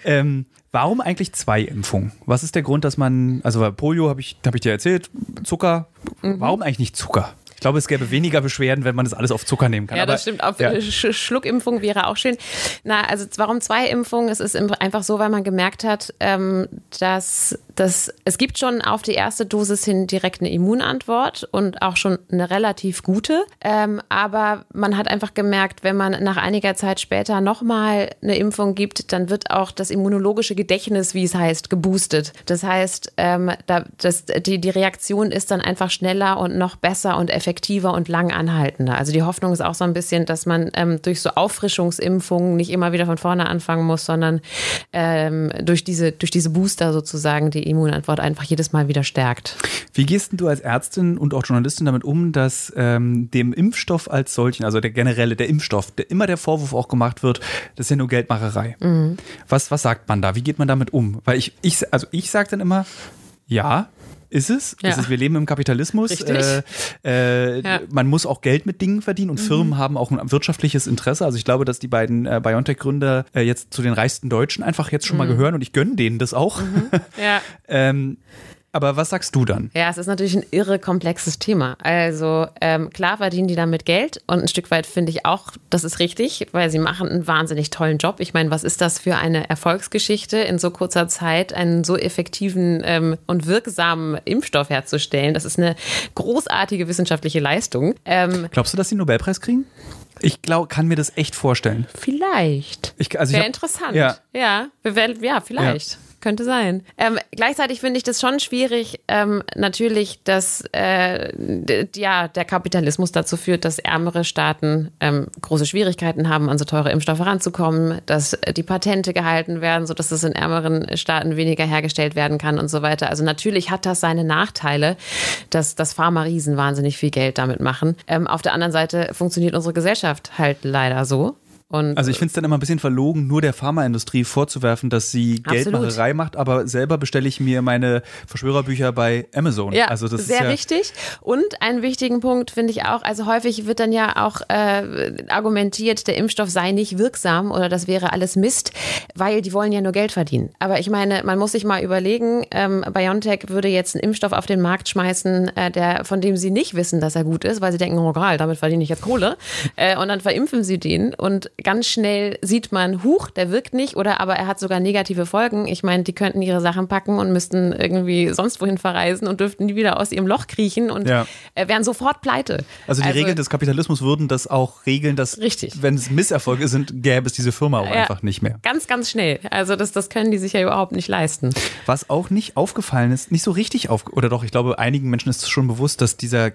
ähm, Warum eigentlich zwei Impfungen? Was ist der Grund, dass man, also Polio habe ich, hab ich dir erzählt, Zucker, mhm. warum eigentlich nicht Zucker? Glaube, es gäbe weniger Beschwerden, wenn man das alles auf Zucker nehmen kann. Ja, das stimmt. Auf ja. Schluckimpfung wäre auch schön. Na, also warum zwei Impfungen? Es ist einfach so, weil man gemerkt hat, ähm, dass das, es gibt schon auf die erste Dosis hin direkt eine Immunantwort und auch schon eine relativ gute. Ähm, aber man hat einfach gemerkt, wenn man nach einiger Zeit später nochmal eine Impfung gibt, dann wird auch das immunologische Gedächtnis, wie es heißt, geboostet. Das heißt, ähm, die, die Reaktion ist dann einfach schneller und noch besser und effektiver effektiver und lang anhaltender. Also die Hoffnung ist auch so ein bisschen, dass man ähm, durch so Auffrischungsimpfungen nicht immer wieder von vorne anfangen muss, sondern ähm, durch, diese, durch diese Booster sozusagen die Immunantwort einfach jedes Mal wieder stärkt. Wie gehst du als Ärztin und auch Journalistin damit um, dass ähm, dem Impfstoff als solchen, also der generelle, der Impfstoff, der immer der Vorwurf auch gemacht wird, das ist ja nur Geldmacherei. Mhm. Was, was sagt man da? Wie geht man damit um? Weil ich, ich also ich sage dann immer, ja, ist es. Ja. Ist es. Wir leben im Kapitalismus. Äh, äh, ja. Man muss auch Geld mit Dingen verdienen und mhm. Firmen haben auch ein wirtschaftliches Interesse. Also ich glaube, dass die beiden äh, BioNTech-Gründer äh, jetzt zu den reichsten Deutschen einfach jetzt schon mhm. mal gehören und ich gönne denen das auch. Mhm. Ja. ähm, aber was sagst du dann? Ja, es ist natürlich ein irre komplexes Thema. Also ähm, klar verdienen die damit Geld und ein Stück weit finde ich auch, das ist richtig, weil sie machen einen wahnsinnig tollen Job. Ich meine, was ist das für eine Erfolgsgeschichte, in so kurzer Zeit einen so effektiven ähm, und wirksamen Impfstoff herzustellen? Das ist eine großartige wissenschaftliche Leistung. Ähm, Glaubst du, dass sie einen Nobelpreis kriegen? Ich glaube, kann mir das echt vorstellen. Vielleicht. Ich, also Wäre interessant. Ja, ja, ja vielleicht. Ja könnte sein. Ähm, gleichzeitig finde ich das schon schwierig, ähm, natürlich, dass äh, ja, der Kapitalismus dazu führt, dass ärmere Staaten ähm, große Schwierigkeiten haben, an so teure Impfstoffe ranzukommen, dass die Patente gehalten werden, sodass es in ärmeren Staaten weniger hergestellt werden kann und so weiter. Also natürlich hat das seine Nachteile, dass, dass Pharma-Riesen wahnsinnig viel Geld damit machen. Ähm, auf der anderen Seite funktioniert unsere Gesellschaft halt leider so. Und also ich finde es dann immer ein bisschen verlogen, nur der Pharmaindustrie vorzuwerfen, dass sie Geldmacherei macht, aber selber bestelle ich mir meine Verschwörerbücher bei Amazon. Ja, also das sehr ist ja richtig. Und einen wichtigen Punkt finde ich auch, also häufig wird dann ja auch äh, argumentiert, der Impfstoff sei nicht wirksam oder das wäre alles Mist, weil die wollen ja nur Geld verdienen. Aber ich meine, man muss sich mal überlegen, ähm, BioNTech würde jetzt einen Impfstoff auf den Markt schmeißen, äh, der, von dem sie nicht wissen, dass er gut ist, weil sie denken, oh geil, damit verdiene ich jetzt Kohle. Äh, und dann verimpfen sie den und ganz schnell sieht man, huch, der wirkt nicht oder aber er hat sogar negative Folgen. Ich meine, die könnten ihre Sachen packen und müssten irgendwie sonst wohin verreisen und dürften nie wieder aus ihrem Loch kriechen und ja. wären sofort pleite. Also die also, Regeln des Kapitalismus würden das auch regeln, dass richtig. wenn es Misserfolge sind, gäbe es diese Firma auch ja, einfach nicht mehr. Ganz, ganz schnell. Also das, das können die sich ja überhaupt nicht leisten. Was auch nicht aufgefallen ist, nicht so richtig auf, oder doch, ich glaube, einigen Menschen ist schon bewusst, dass dieser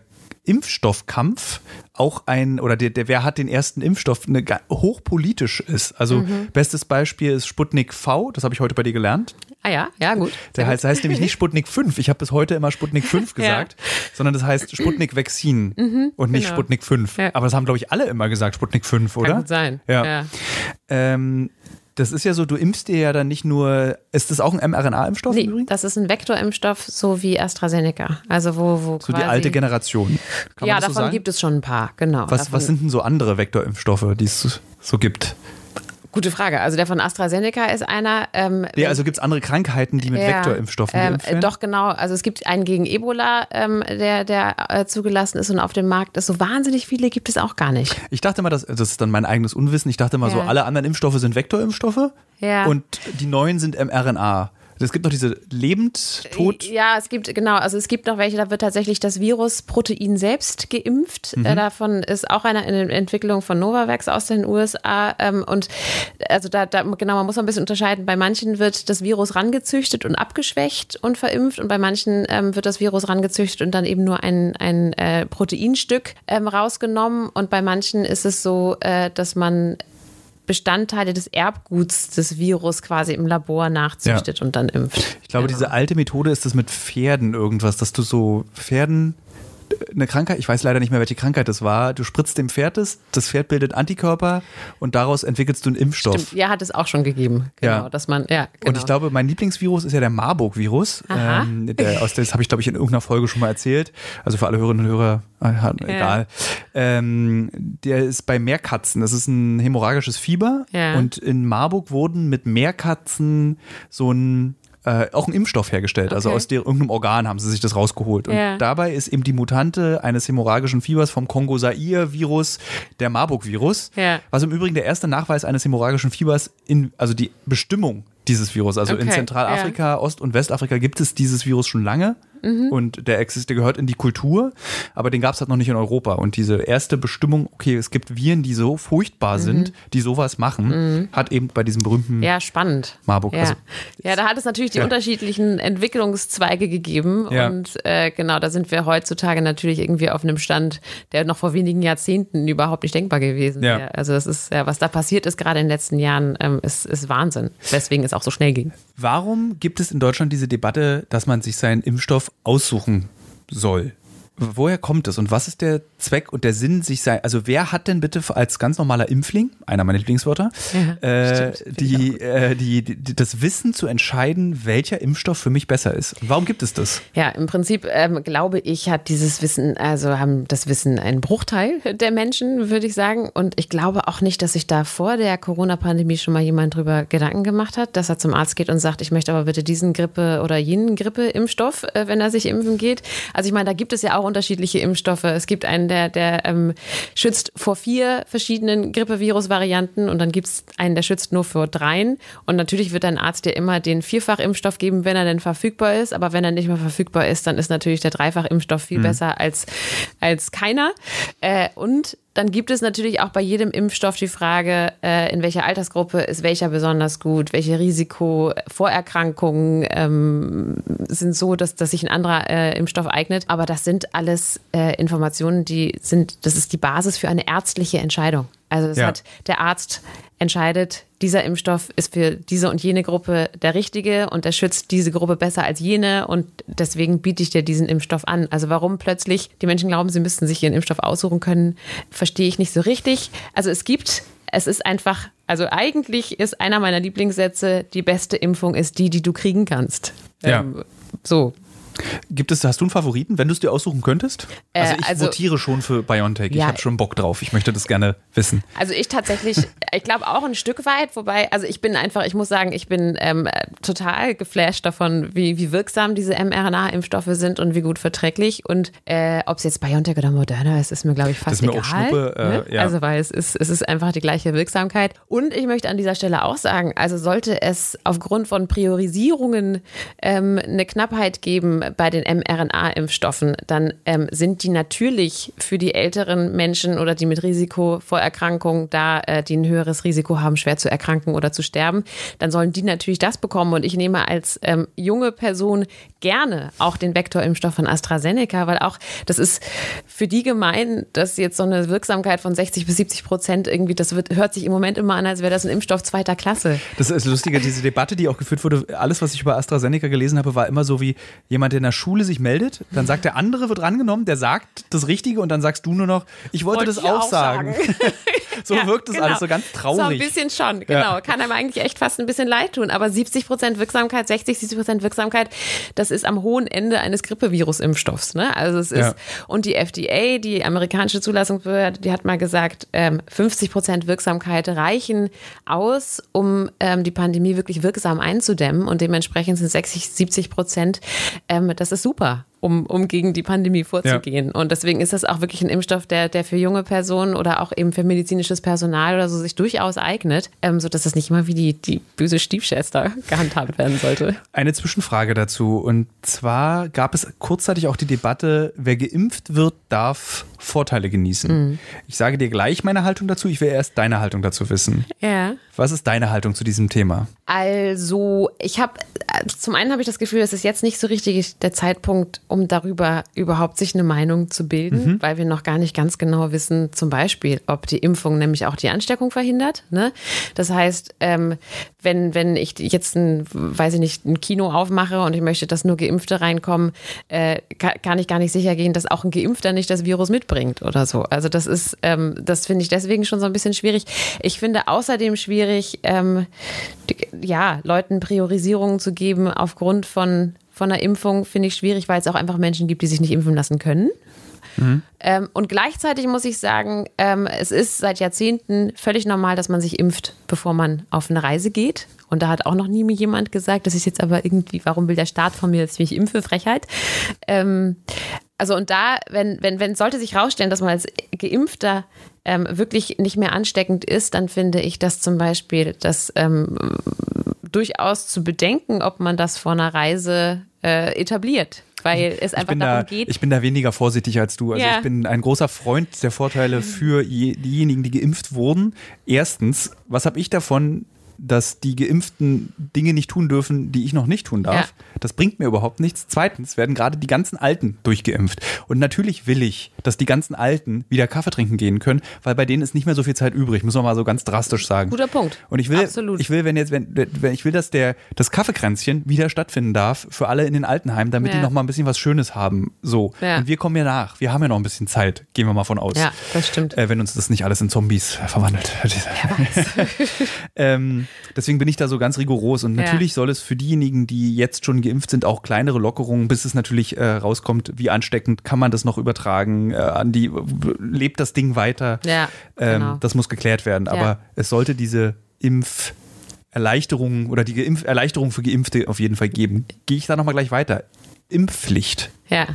Impfstoffkampf auch ein, oder der, der wer hat den ersten Impfstoff, eine, hochpolitisch ist. Also mhm. bestes Beispiel ist Sputnik V, das habe ich heute bei dir gelernt. Ah ja, ja gut. Der heißt, heißt nämlich nicht Sputnik 5. Ich habe bis heute immer Sputnik 5 gesagt, ja. sondern das heißt Sputnik Vaccine mhm, und nicht genau. Sputnik 5. Ja. Aber das haben, glaube ich, alle immer gesagt, Sputnik 5, oder? Kann gut sein. Ja. ja. Ähm, das ist ja so, du impfst dir ja dann nicht nur, ist das auch ein mRNA-Impfstoff nee, übrigens? Das ist ein Vektorimpfstoff, so wie AstraZeneca. Also wo, wo So die alte Generation. Kann ja, davon so gibt es schon ein paar, genau. Was, was sind denn so andere Vektorimpfstoffe, die es so gibt? Gute Frage. Also der von AstraZeneca ist einer. Ähm, ja, also gibt es andere Krankheiten, die mit ja, Vektorimpfstoffen ähm, geimpft Doch, genau. Also es gibt einen gegen Ebola, ähm, der, der äh, zugelassen ist und auf dem Markt ist. So wahnsinnig viele gibt es auch gar nicht. Ich dachte immer, das, das ist dann mein eigenes Unwissen, ich dachte immer ja. so, alle anderen Impfstoffe sind Vektorimpfstoffe ja. und die neuen sind mRNA. Es gibt noch diese Lebend-Tod. Ja, es gibt, genau, also es gibt noch welche, da wird tatsächlich das Virusprotein selbst geimpft. Mhm. Äh, davon ist auch eine Entwicklung von Novavax aus den USA. Ähm, und also da, da, genau, man muss ein bisschen unterscheiden. Bei manchen wird das Virus rangezüchtet und abgeschwächt und verimpft und bei manchen ähm, wird das Virus rangezüchtet und dann eben nur ein, ein äh, Proteinstück ähm, rausgenommen. Und bei manchen ist es so, äh, dass man Bestandteile des Erbguts des Virus quasi im Labor nachzüchtet ja. und dann impft. Ich glaube, genau. diese alte Methode ist das mit Pferden irgendwas, dass du so Pferden eine Krankheit, ich weiß leider nicht mehr, welche Krankheit das war. Du spritzt dem Pferd das, das Pferd bildet Antikörper und daraus entwickelst du einen Impfstoff. Stimmt, ja, hat es auch schon gegeben. Genau, ja. dass man, ja, genau. Und ich glaube, mein Lieblingsvirus ist ja der Marburg-Virus. Ähm, das habe ich, glaube ich, in irgendeiner Folge schon mal erzählt. Also für alle Hörerinnen und Hörer, äh, egal. Ja. Ähm, der ist bei Meerkatzen. Das ist ein hämorrhagisches Fieber. Ja. Und in Marburg wurden mit Meerkatzen so ein äh, auch einen Impfstoff hergestellt. Also okay. Also aus der, irgendeinem Organ haben sie sich das rausgeholt. Und ja. dabei ist eben die Mutante eines hämorrhagischen Fiebers vom Kongo-Zaire-Virus der Marburg-Virus. Ja. Was im Übrigen der erste Nachweis eines hämorrhagischen Fiebers in, also die Bestimmung dieses Virus. Also okay. in Zentralafrika. Ost- und Westafrika gibt es dieses Virus schon lange. Mhm. Und der existiert, der gehört in die Kultur, aber den gab es halt noch nicht in Europa. Und diese erste Bestimmung, okay, es gibt Viren, die so furchtbar mhm. sind, die sowas machen, mhm. hat eben bei diesem berühmten ja, spannend. Marburg. Ja. Also, ja, da hat es natürlich die ja. unterschiedlichen Entwicklungszweige gegeben. Ja. Und äh, genau, da sind wir heutzutage natürlich irgendwie auf einem Stand, der noch vor wenigen Jahrzehnten überhaupt nicht denkbar gewesen wäre. Also das ist, ja, was da passiert ist gerade in den letzten Jahren, ähm, ist, ist Wahnsinn. Weswegen es auch so schnell ging. Warum gibt es in Deutschland diese Debatte, dass man sich seinen Impfstoff aussuchen soll? Woher kommt es und was ist der Zweck und der Sinn, sich sein? Also wer hat denn bitte als ganz normaler Impfling, einer meiner Lieblingswörter, ja, äh, die, äh, die, die, das Wissen zu entscheiden, welcher Impfstoff für mich besser ist? Und warum gibt es das? Ja, im Prinzip ähm, glaube ich, hat dieses Wissen, also haben das Wissen einen Bruchteil der Menschen, würde ich sagen. Und ich glaube auch nicht, dass sich da vor der Corona-Pandemie schon mal jemand drüber Gedanken gemacht hat, dass er zum Arzt geht und sagt, ich möchte aber bitte diesen Grippe oder jenen Grippe-Impfstoff, äh, wenn er sich impfen geht. Also ich meine, da gibt es ja auch unterschiedliche Impfstoffe. Es gibt einen, der, der ähm, schützt vor vier verschiedenen Grippevirus-Varianten und dann gibt es einen, der schützt nur vor dreien. Und natürlich wird ein Arzt dir immer den Vierfach-Impfstoff geben, wenn er denn verfügbar ist. Aber wenn er nicht mehr verfügbar ist, dann ist natürlich der Dreifach-Impfstoff viel mhm. besser als, als keiner. Äh, und dann gibt es natürlich auch bei jedem Impfstoff die Frage, äh, in welcher Altersgruppe ist welcher besonders gut, welche Risikovorerkrankungen ähm, sind so, dass, dass sich ein anderer äh, Impfstoff eignet. Aber das sind alles äh, Informationen, die sind, das ist die Basis für eine ärztliche Entscheidung. Also das ja. hat der Arzt entscheidet, dieser Impfstoff ist für diese und jene Gruppe der richtige und der schützt diese Gruppe besser als jene und deswegen biete ich dir diesen Impfstoff an. Also warum plötzlich die Menschen glauben, sie müssten sich ihren Impfstoff aussuchen können, verstehe ich nicht so richtig. Also es gibt es ist einfach, also eigentlich ist einer meiner Lieblingssätze, die beste Impfung ist die, die du kriegen kannst. Ja. Ähm, so, Gibt es, hast du einen Favoriten, wenn du es dir aussuchen könntest? Äh, also ich also, votiere schon für BioNTech. Ja, ich habe schon Bock drauf. Ich möchte das gerne wissen. Also ich tatsächlich, ich glaube auch ein Stück weit, wobei, also ich bin einfach, ich muss sagen, ich bin ähm, total geflasht davon, wie, wie wirksam diese mRNA-Impfstoffe sind und wie gut verträglich. Und äh, ob es jetzt BioNTech oder Moderna ist, ist mir, glaube ich, fast das ist mir egal. Auch Schnuppe, äh, ne? ja. Also weil es ist, es ist einfach die gleiche Wirksamkeit. Und ich möchte an dieser Stelle auch sagen, also sollte es aufgrund von Priorisierungen ähm, eine Knappheit geben bei den mRNA-Impfstoffen, dann ähm, sind die natürlich für die älteren Menschen oder die mit Risiko vor Erkrankungen da, äh, die ein höheres Risiko haben, schwer zu erkranken oder zu sterben, dann sollen die natürlich das bekommen. Und ich nehme als ähm, junge Person gerne auch den Vektorimpfstoff von AstraZeneca, weil auch das ist für die gemein, dass jetzt so eine Wirksamkeit von 60 bis 70 Prozent irgendwie, das wird, hört sich im Moment immer an, als wäre das ein Impfstoff zweiter Klasse. Das ist lustig, diese Debatte, die auch geführt wurde, alles, was ich über AstraZeneca gelesen habe, war immer so wie jemand, der in der Schule sich meldet, dann sagt der andere, wird rangenommen, der sagt das Richtige und dann sagst du nur noch, ich wollte, Wollte das auch, sagen. sagen. so Ja, wirkt es genau. alles so ganz So traurig. ein bisschen schon, genau. Kann einem eigentlich echt fast ein bisschen leid tun. Aber 70 Prozent Wirksamkeit, 60, 70 Prozent Wirksamkeit, das ist am hohen Ende eines Grippevirus-Impfstoffs. Ne? Also es ist, Ja. und die FDA, die amerikanische Zulassungsbehörde, die hat mal gesagt, ähm, 50 Prozent Wirksamkeit reichen aus, um ähm, die Pandemie wirklich wirksam einzudämmen. Und dementsprechend sind 60, 70 Prozent, ähm, das ist super. Um, um gegen die Pandemie vorzugehen. Und deswegen ist das auch wirklich ein Impfstoff, der, der für junge Personen oder auch eben für medizinisches Personal oder so sich durchaus eignet, ähm, sodass das nicht immer wie die, die böse Stiefschwester gehandhabt werden sollte. Eine Zwischenfrage dazu. Und zwar gab es kurzzeitig auch die Debatte, wer geimpft wird, darf Vorteile genießen. Mhm. Ich sage dir gleich meine Haltung dazu. Ich will erst deine Haltung dazu wissen. Ja. Was ist deine Haltung zu diesem Thema? Also, ich habe, zum einen habe ich das Gefühl, es ist jetzt nicht so richtig der Zeitpunkt, um darüber überhaupt sich eine Meinung zu bilden, weil wir noch gar nicht ganz genau wissen, zum Beispiel, ob die Impfung nämlich auch die Ansteckung verhindert. Ne? Das heißt, ähm, wenn, wenn ich jetzt ein, weiß ich nicht, ein Kino aufmache und ich möchte, dass nur Geimpfte reinkommen, äh, kann, kann ich gar nicht sicher gehen, dass auch ein Geimpfter nicht das Virus mitbringt oder so. Also das ist, ähm, das finde ich deswegen schon so ein bisschen schwierig. Ich finde außerdem schwierig, ähm, die- ja, Leuten Priorisierungen zu geben aufgrund von, von einer Impfung, finde ich schwierig, weil es auch einfach Menschen gibt, die sich nicht impfen lassen können. Ähm, und gleichzeitig muss ich sagen, ähm, es ist seit Jahrzehnten völlig normal, dass man sich impft, bevor man auf eine Reise geht. Und da hat auch noch nie mir jemand gesagt, das ist jetzt aber irgendwie, warum will der Staat von mir, dass ich mich impfe? Frechheit. Ähm, also und da, wenn, wenn, wenn sollte sich rausstellen, dass man als Geimpfter ähm, wirklich nicht mehr ansteckend ist, dann finde ich das zum Beispiel, das ähm, durchaus zu bedenken, ob man das vor einer Reise äh, etabliert. Weil es Ich einfach bin, darum da, geht. ich bin da weniger vorsichtig als du. Also Ja. ich bin ein großer Freund der Vorteile für je, diejenigen, die geimpft wurden. Erstens, was habe ich davon, dass die Geimpften Dinge nicht tun dürfen, die ich noch nicht tun darf? Ja. Das bringt mir überhaupt nichts. Zweitens werden gerade die ganzen Alten durchgeimpft. Und natürlich will ich, dass die ganzen Alten wieder Kaffee trinken gehen können, weil bei denen ist nicht mehr so viel Zeit übrig, muss man mal so ganz drastisch sagen. Guter Punkt. Und ich will, Absolut. ich will, wenn jetzt, wenn, wenn ich will, dass der das Kaffeekränzchen wieder stattfinden darf für alle in den Altenheimen, damit die Ja. noch mal ein bisschen was Schönes haben. So. Ja. Und wir kommen ja nach. Wir haben ja noch ein bisschen Zeit. Gehen wir mal von aus. Ja, das stimmt. Äh, wenn uns das nicht alles in Zombies verwandelt. ähm, deswegen bin ich da so ganz rigoros. Und Ja. natürlich soll es für diejenigen, die jetzt schon geimpft sind, auch kleinere Lockerungen, bis es natürlich äh, rauskommt, wie ansteckend kann man das noch übertragen, äh, an die lebt das Ding weiter. Ja, ähm, genau. Das muss geklärt werden. Ja. Aber es sollte diese Impferleichterung oder die Geimpf Erleichterung für Geimpfte auf jeden Fall geben. Gehe ich da nochmal gleich weiter. Impfpflicht. Ja.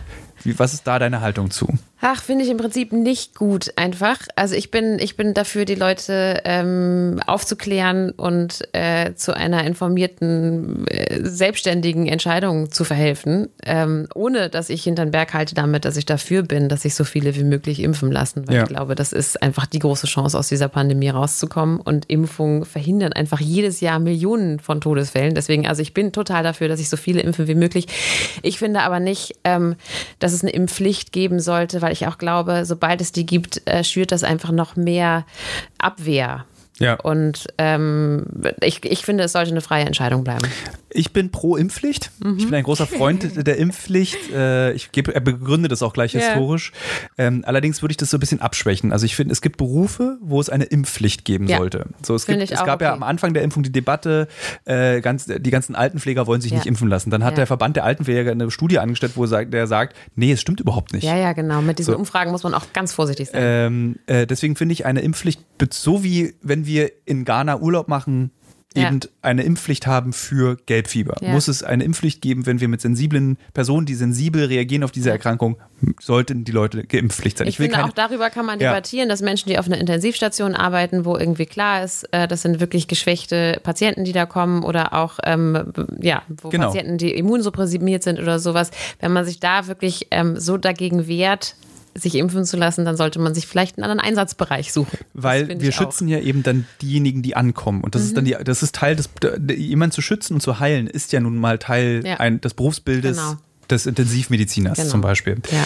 Wie, was ist da deine Haltung zu? Ach, finde ich im Prinzip nicht gut einfach. Also ich bin, ich bin dafür, die Leute ähm, aufzuklären und äh, zu einer informierten, äh, selbstständigen Entscheidung zu verhelfen, ähm, ohne dass ich hinter den Berg halte damit, dass ich dafür bin, dass sich so viele wie möglich impfen lassen. Weil Ja. ich glaube, das ist einfach die große Chance, aus dieser Pandemie rauszukommen. Und Impfungen verhindern einfach jedes Jahr Millionen von Todesfällen. Deswegen, also ich bin total dafür, dass sich so viele impfen wie möglich. Ich finde aber nicht, ähm, dass es eine Impfpflicht geben sollte, weil ich auch glaube, sobald es die gibt, äh, schürt das einfach noch mehr Abwehr. Ja. Und ähm, ich, ich finde, es sollte eine freie Entscheidung bleiben. Ich bin pro Impfpflicht. Ich bin ein großer Freund der Impfpflicht. Äh, Ich begründe das auch gleich Ja. historisch. Ähm, allerdings würde ich das so ein bisschen abschwächen. Also ich finde, es gibt Berufe, wo es eine Impfpflicht geben Ja. sollte. So, es gibt, es gab ja okay. am Anfang der Impfung die Debatte, äh, ganz, die ganzen Altenpfleger wollen sich Ja. nicht impfen lassen. Dann hat Ja. der Verband der Altenpfleger eine Studie angestellt, wo er sagt, der sagt, nee, es stimmt überhaupt nicht. Ja, ja, genau. Mit diesen So. Umfragen muss man auch ganz vorsichtig sein. Ähm, äh, deswegen finde ich eine Impfpflicht, so wie wenn wir in Ghana Urlaub machen, Ja. eben eine Impfpflicht haben für Gelbfieber. Ja. Muss es eine Impfpflicht geben, wenn wir mit sensiblen Personen, die sensibel reagieren auf diese Erkrankung, sollten die Leute geimpftpflicht sein. Ich, finde, keine- auch darüber kann man Ja. debattieren, dass Menschen, die auf einer Intensivstation arbeiten, wo irgendwie klar ist, äh, das sind wirklich geschwächte Patienten, die da kommen oder auch ähm, ja, wo Genau. Patienten, die immunsupprimiert sind oder sowas. Wenn man sich da wirklich ähm, so dagegen wehrt, sich impfen zu lassen, dann sollte man sich vielleicht einen anderen Einsatzbereich suchen. Weil wir ich auch. Mhm. schützen ja eben dann diejenigen, die ankommen. Und das ist dann die, das ist Teil des, jemanden zu schützen und zu heilen, ist ja nun mal Teil Ja. ein, des Berufsbildes Genau. des Intensivmediziners Genau. zum Beispiel. Ja.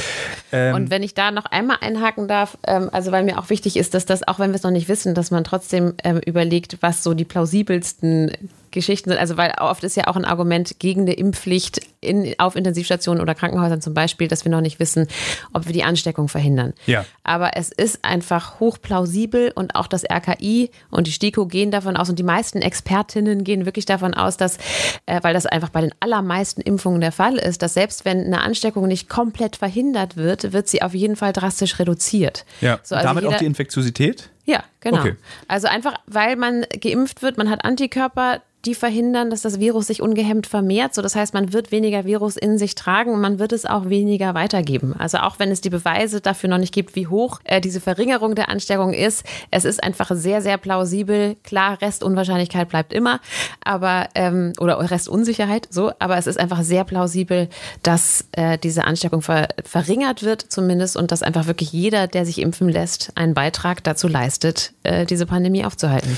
Ähm, Und wenn ich da noch einmal einhaken darf, ähm, also weil mir auch wichtig ist, dass das, auch wenn wir es noch nicht wissen, dass man trotzdem ähm, überlegt, was so die plausibelsten Geschichten sind. Also weil oft ist ja auch ein Argument gegen eine Impfpflicht in, auf Intensivstationen oder Krankenhäusern zum Beispiel, dass wir noch nicht wissen, ob wir die Ansteckung verhindern. Ja. Aber es ist einfach hochplausibel und auch das RKI und die STIKO gehen davon aus und die meisten Expertinnen gehen wirklich davon aus, dass, äh, weil das einfach bei den allermeisten Impfungen der Fall ist, dass selbst wenn eine Ansteckung nicht komplett verhindert wird, wird sie auf jeden Fall drastisch reduziert. Ja, So, also damit auch jeder- die Infektiosität? Ja, genau. Okay. Also einfach, weil man geimpft wird, man hat Antikörper, die verhindern, dass das Virus sich ungehemmt vermehrt. So, das heißt, man wird weniger Virus in sich tragen und man wird es auch weniger weitergeben. Also auch wenn es die Beweise dafür noch nicht gibt, wie hoch äh, diese Verringerung der Ansteckung ist, es ist einfach sehr, sehr plausibel. Klar, Restunwahrscheinlichkeit bleibt immer, aber ähm, oder Restunsicherheit, so, aber es ist einfach sehr plausibel, dass äh, diese Ansteckung ver verringert wird, zumindest, und dass einfach wirklich jeder, der sich impfen lässt, einen Beitrag dazu leistet, äh, diese Pandemie aufzuhalten.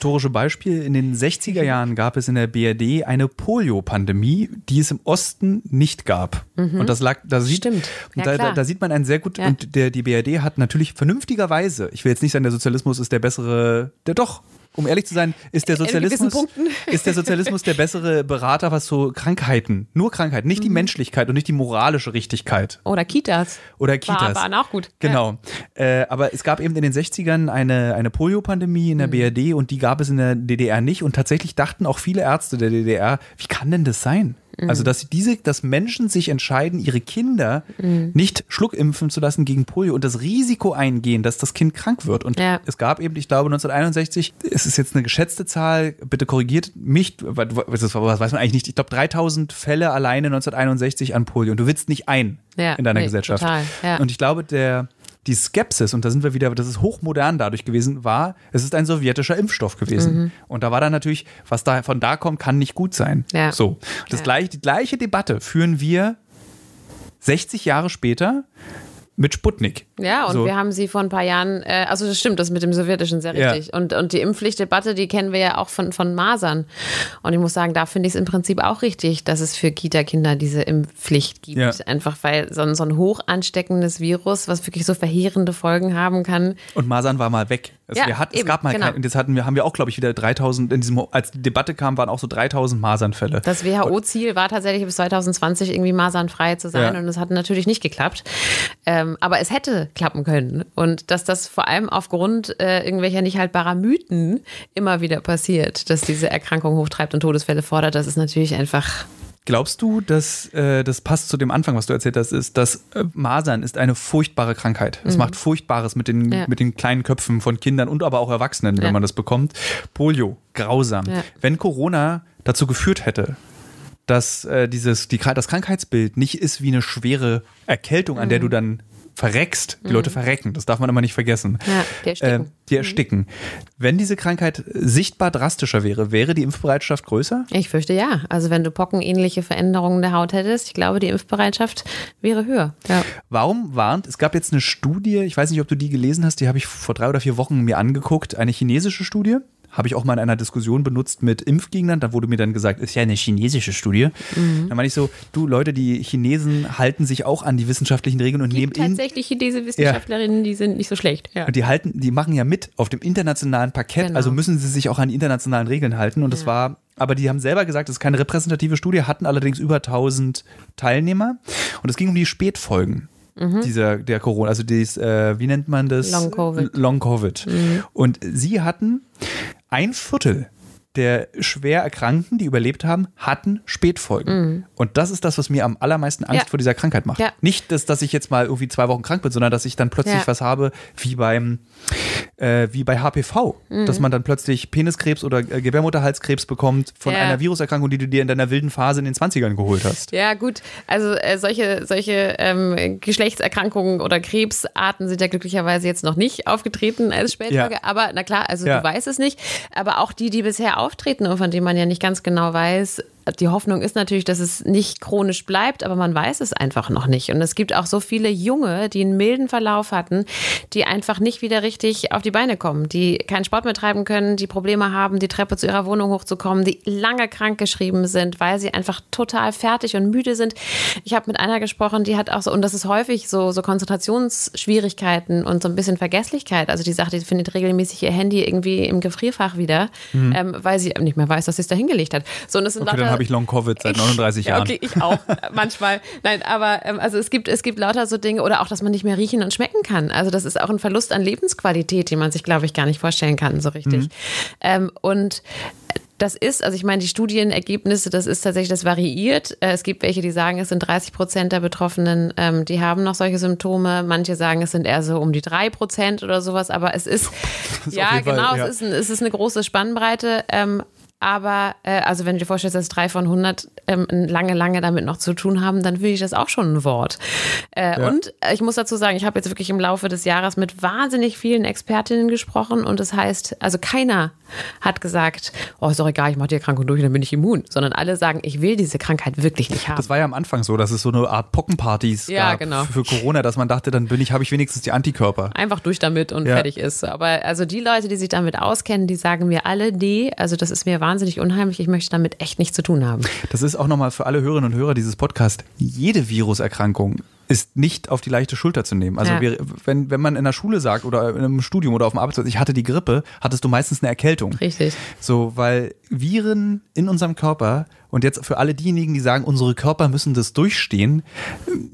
Historische Beispiel, in den 60er Jahren gab es in der BRD eine Polio-Pandemie, die es im Osten nicht gab. Und das lag, da sieht, Stimmt. und Ja, da, da, da sieht man ein sehr gut, Ja. und der, die BRD hat natürlich vernünftigerweise, ich will jetzt nicht sagen, der Sozialismus ist der bessere, der doch, um ehrlich zu sein, ist der Sozialismus, ist der Sozialismus der bessere Berater, was so Krankheiten, nur Krankheiten, nicht Mhm. die Menschlichkeit und nicht die moralische Richtigkeit Oder Kitas. oder Kitas. War, waren auch gut. Genau. Äh, aber es gab eben in den 60ern eine, eine Polio-Pandemie in der Mhm. BRD und die gab es in der DDR nicht. Und tatsächlich dachten auch viele Ärzte der DDR, wie kann denn das sein? Mhm. Also, dass diese, dass Menschen sich entscheiden, ihre Kinder Mhm. nicht schluckimpfen zu lassen gegen Polio und das Risiko eingehen, dass das Kind krank wird. Und Ja. es gab eben, ich glaube, 1961, es ist jetzt eine geschätzte Zahl, bitte korrigiert mich, das weiß man eigentlich nicht, ich glaube 3000 Fälle alleine 1961 an Polio. Und du willst nicht ein Ja, in deiner nee, Gesellschaft. total, ja. Und ich glaube, der, die Skepsis, und da sind wir wieder, das ist hochmodern dadurch gewesen, war, es ist ein sowjetischer Impfstoff gewesen. Mhm. Und da war dann natürlich, was da von da kommt, kann nicht gut sein. Ja. So. Das Ja. gleich, die gleiche Debatte führen wir 60 Jahre später mit Sputnik. Ja, und So. wir haben sie vor ein paar Jahren, äh, also das stimmt, das mit dem Sowjetischen sehr Ja. richtig. Und, und die Impfpflichtdebatte, die kennen wir ja auch von, von Masern. Und ich muss sagen, da finde ich es im Prinzip auch richtig, dass es für Kita-Kinder diese Impfpflicht gibt. Ja. Einfach weil so ein, so ein hoch ansteckendes Virus, was wirklich so verheerende Folgen haben kann. Und Masern war mal weg. Also Ja, wir hatten, es eben, gab mal genau. kein, und jetzt hatten wir, haben wir auch, glaube ich, wieder 3000, in diesem, als die Debatte kam, waren auch so 3000 Masernfälle. Das WHO-Ziel war tatsächlich bis 2020 irgendwie masernfrei zu sein Ja. und es hat natürlich nicht geklappt. Ähm, aber es hätte klappen können. Und dass das vor allem aufgrund äh, irgendwelcher nicht haltbarer Mythen immer wieder passiert, dass diese Erkrankung hochtreibt und Todesfälle fordert, das ist natürlich einfach. Glaubst du, dass äh, das passt zu dem Anfang, was du erzählt hast, ist, dass äh, Masern ist eine furchtbare Krankheit. Es macht Furchtbares mit den, Mhm. Ja. mit den kleinen Köpfen von Kindern und aber auch Erwachsenen, wenn Ja. man das bekommt. Polio, grausam. Ja. Wenn Corona dazu geführt hätte, dass äh, dieses, die, das Krankheitsbild nicht ist wie eine schwere Erkältung, an Mhm. der du dann verreckst. Die Leute verrecken, das darf man immer nicht vergessen. Ja, die ersticken. Ähm, die ersticken. Wenn diese Krankheit sichtbar drastischer wäre, wäre die Impfbereitschaft größer? Ich fürchte ja. Also wenn du pockenähnliche Veränderungen der Haut hättest, ich glaube, die Impfbereitschaft wäre höher. Ja. Warum warnt, es gab jetzt eine Studie, ich weiß nicht, ob du die gelesen hast, die habe ich vor drei oder vier Wochen mir angeguckt, eine chinesische Studie. Habe ich auch mal in einer Diskussion benutzt mit Impfgegnern. Da wurde mir dann gesagt, ist ja eine chinesische Studie. Mhm. Dann meine ich so, du Leute, die Chinesen halten sich auch an die wissenschaftlichen Regeln und nehmen Gibt in, tatsächlich diese Wissenschaftlerinnen, die sind nicht so schlecht. Ja. und die halten, die machen ja mit auf dem internationalen Parkett, Genau. also müssen sie sich auch an die internationalen Regeln halten. Und das war, aber die haben selber gesagt, das ist keine repräsentative Studie, hatten allerdings über 1000 Teilnehmer. Und es ging um die Spätfolgen. Dieser, der Corona, also dies, äh, wie nennt man das? Long Covid. Long Covid. Und sie hatten ein Viertel der schwer Erkrankten, die überlebt haben, hatten Spätfolgen. Und das ist das, was mir am allermeisten Angst Ja. vor dieser Krankheit macht. Ja. Nicht, dass, dass ich jetzt mal irgendwie zwei Wochen krank bin, sondern dass ich dann plötzlich Ja. was habe, wie beim äh, wie bei HPV, Mhm. dass man dann plötzlich Peniskrebs oder äh, Gebärmutterhalskrebs bekommt von einer Viruserkrankung, die du dir in deiner wilden Phase in den 20ern geholt hast. Ja, gut. Also äh, solche, solche ähm, Geschlechtserkrankungen oder Krebsarten sind ja glücklicherweise jetzt noch nicht aufgetreten als Spätfolge. Aber na klar, also du weißt es nicht. Aber auch die, die bisher auftreten und von denen man ja nicht ganz genau weiß, die Hoffnung ist natürlich, dass es nicht chronisch bleibt, aber man weiß es einfach noch nicht. Und es gibt auch so viele Junge, die einen milden Verlauf hatten, die einfach nicht wieder richtig auf die Beine kommen, die keinen Sport mehr treiben können, die Probleme haben, die Treppe zu ihrer Wohnung hochzukommen, die lange krankgeschrieben sind, weil sie einfach total fertig und müde sind. Ich habe mit einer gesprochen, die hat auch so, und das ist häufig so, so Konzentrationsschwierigkeiten und so ein bisschen Vergesslichkeit. Also die sagt, die findet regelmäßig ihr Handy irgendwie im Gefrierfach wieder, ähm, weil sie nicht mehr weiß, dass sie es da hingelegt hat. So, und es sind Mhm. Okay, dann lauter- habe ich Long Covid seit 39 ja, Jahren. okay, ich auch manchmal. Nein, aber ähm, also es gibt es gibt lauter so Dinge oder auch, dass man nicht mehr riechen und schmecken kann. Also das ist auch ein Verlust an Lebensqualität, den man sich, glaube ich, gar nicht vorstellen kann so richtig. Mhm. Ähm, und das ist, also ich meine, die Studienergebnisse, das ist tatsächlich, das variiert. Äh, Es gibt welche, die sagen, es sind 30 Prozent der Betroffenen, ähm, die haben noch solche Symptome. Manche sagen, es sind eher so um die drei Prozent oder sowas. Aber es ist, ist ja, jeden Fall, genau, ja. es ist, es ist eine große Spannbreite. Ähm, aber, äh, also wenn du dir vorstellst, dass drei von 100 ähm, lange, lange damit noch zu tun haben, dann finde ich das auch schon ein Wort. Äh, Ja. Und äh, ich muss dazu sagen, ich habe jetzt wirklich im Laufe des Jahres mit wahnsinnig vielen Expertinnen gesprochen und das heißt, also keiner hat gesagt, oh, ist doch egal, ich mache die Erkrankung durch und dann bin ich immun, sondern alle sagen, ich will diese Krankheit wirklich nicht haben. Das war ja am Anfang so, dass es so eine Art Pockenpartys Ja, gab genau. für Corona, dass man dachte, dann bin ich, habe ich wenigstens die Antikörper. Einfach durch damit und Ja. fertig ist. Aber also die Leute, die sich damit auskennen, die sagen mir alle, nee, also das ist mir wahnsinnig unheimlich, ich möchte damit echt nichts zu tun haben. Das ist auch nochmal für alle Hörerinnen und Hörer dieses Podcasts. Jede Viruserkrankung ist nicht auf die leichte Schulter zu nehmen. Also Ja. wir, wenn, wenn man in der Schule sagt oder in einem Studium oder auf dem Arbeitsplatz, ich hatte die Grippe, hattest du meistens eine Erkältung. Richtig. So, weil Viren in unserem Körper und jetzt für alle diejenigen, die sagen, unsere Körper müssen das durchstehen,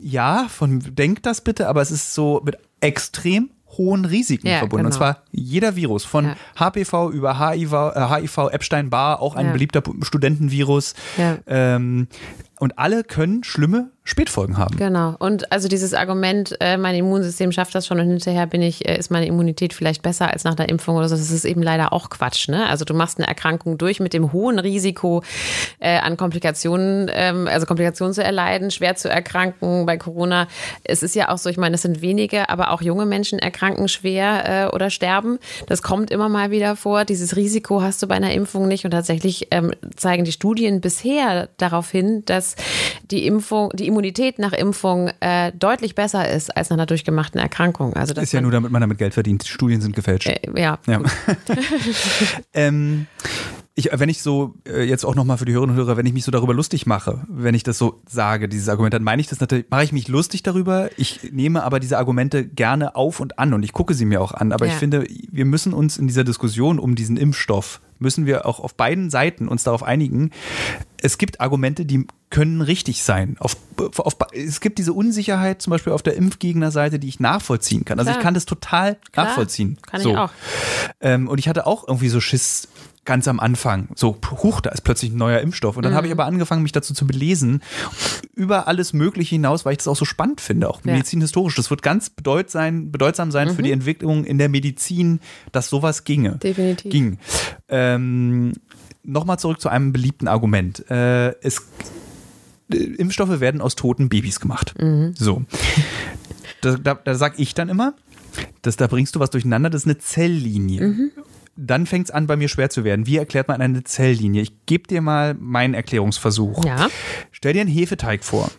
ja, von denkt das bitte, aber es ist so mit extrem hohen Risiken Ja, verbunden. Und genau. zwar jeder Virus, von Ja. HPV über HIV, äh, HIV Epstein-Barr, auch ein Ja. beliebter Studentenvirus. Ähm, und alle können schlimme Spätfolgen haben. Genau. Und also dieses Argument, äh, mein Immunsystem schafft das schon und hinterher bin ich, äh, ist meine Immunität vielleicht besser als nach der Impfung oder so, das ist eben leider auch Quatsch. Ne? Also du machst eine Erkrankung durch mit dem hohen Risiko äh, an Komplikationen, ähm, also Komplikationen zu erleiden, schwer zu erkranken bei Corona. Es ist ja auch so, ich meine, es sind wenige, aber auch junge Menschen erkranken schwer äh, oder sterben. Das kommt immer mal wieder vor. Dieses Risiko hast du bei einer Impfung nicht und tatsächlich ähm, zeigen die Studien bisher darauf hin, dass die Impfung, die Immunität nach Impfung äh, deutlich besser ist als nach einer durchgemachten Erkrankung. Also das ist ja nur, damit man damit Geld verdient. Die Studien sind gefälscht. Äh, ja. ja. ähm, ich, wenn ich so, äh, jetzt auch nochmal für die Hörerinnen und Hörer, wenn ich mich so darüber lustig mache, wenn ich das so sage, dieses Argument, dann meine ich das natürlich, mache ich mich lustig darüber. Ich nehme aber diese Argumente gerne auf und an und ich gucke sie mir auch an. Aber ja. ich finde, wir müssen uns in dieser Diskussion um diesen Impfstoff, müssen wir auch auf beiden Seiten uns darauf einigen, es gibt Argumente, die können richtig sein. Auf, auf, es gibt diese Unsicherheit zum Beispiel auf der Impfgegnerseite, die ich nachvollziehen kann. Also Klar. ich kann das total Klar. nachvollziehen. Kann so. ich auch. Ähm, und ich hatte auch irgendwie so Schiss ganz am Anfang. So, huch, da ist plötzlich ein neuer Impfstoff. Und dann mhm. habe ich aber angefangen, mich dazu zu belesen, über alles Mögliche hinaus, weil ich das auch so spannend finde, auch ja. medizinhistorisch. Das wird ganz bedeut sein, bedeutsam sein mhm. für die Entwicklung in der Medizin, dass sowas ginge. Definitiv. Ging. Ähm, Nochmal zurück zu einem beliebten Argument. Äh, es, äh, Impfstoffe werden aus toten Babys gemacht. Mhm. So. Da, da, da sage ich dann immer, dass da bringst du was durcheinander, das ist eine Zelllinie. Mhm dann fängt es an, bei mir schwer zu werden. Wie erklärt man eine Zelllinie? Ich gebe dir mal meinen Erklärungsversuch. Ja. Stell dir einen Hefeteig vor.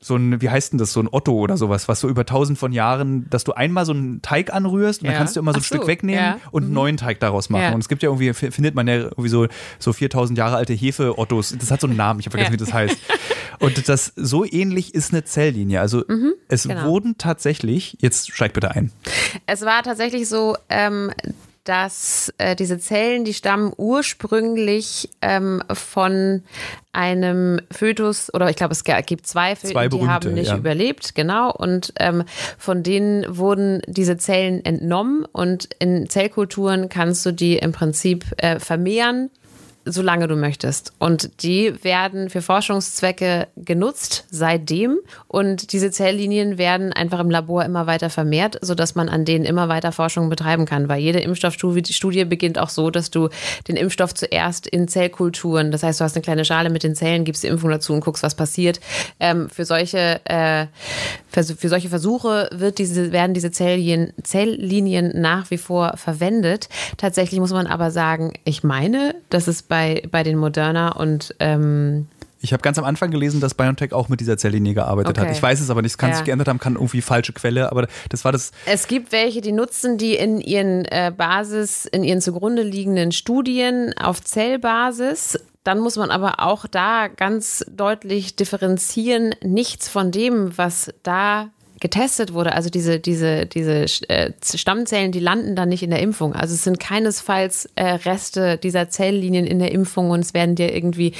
So ein, wie heißt denn das, so ein Otto oder sowas, was so über tausend von Jahren, dass du einmal so einen Teig anrührst und ja. dann kannst du immer so ein so, Stück wegnehmen ja. und einen mhm. neuen Teig daraus machen. Ja. Und es gibt ja irgendwie, findet man ja irgendwie so, so 4000 Jahre alte Hefe-Ottos. Das hat so einen Namen, ich habe vergessen, wie das heißt. Und das so ähnlich ist eine Zelllinie. Also mhm, es genau. wurden tatsächlich, jetzt steig bitte ein. Es war tatsächlich so, ähm, dass äh, diese Zellen, die stammen ursprünglich ähm, von einem Fötus, oder ich glaube, es gibt zwei Föten, zwei berühmte, die haben nicht ja. überlebt, genau. Und ähm, von denen wurden diese Zellen entnommen und in Zellkulturen kannst du die im Prinzip äh, vermehren solange du möchtest. Und die werden für Forschungszwecke genutzt seitdem. Und diese Zelllinien werden einfach im Labor immer weiter vermehrt, sodass man an denen immer weiter Forschung betreiben kann. Weil jede Impfstoffstudie beginnt auch so, dass du den Impfstoff zuerst in Zellkulturen, das heißt, du hast eine kleine Schale mit den Zellen, gibst die Impfung dazu und guckst, was passiert. Ähm, für, solche, äh, für, für, solche Versuche wird diese, werden diese Zelllinien, Zelllinien nach wie vor verwendet. Tatsächlich muss man aber sagen, ich meine, dass es bei bei, bei den Moderna und ähm ich habe ganz am Anfang gelesen, dass BioNTech auch mit dieser Zelllinie gearbeitet okay. hat. Ich weiß es aber nicht, es kann ja. sich geändert haben, kann irgendwie falsche Quelle, aber das war das. Es gibt welche, die nutzen die in ihren äh, Basis, in ihren zugrunde liegenden Studien auf Zellbasis. Dann muss man aber auch da ganz deutlich differenzieren. Nichts von dem, was da getestet wurde, also diese, diese, diese äh, Stammzellen, die landen dann nicht in der Impfung. Also es sind keinesfalls äh, Reste dieser Zelllinien in der Impfung und es werden dir irgendwie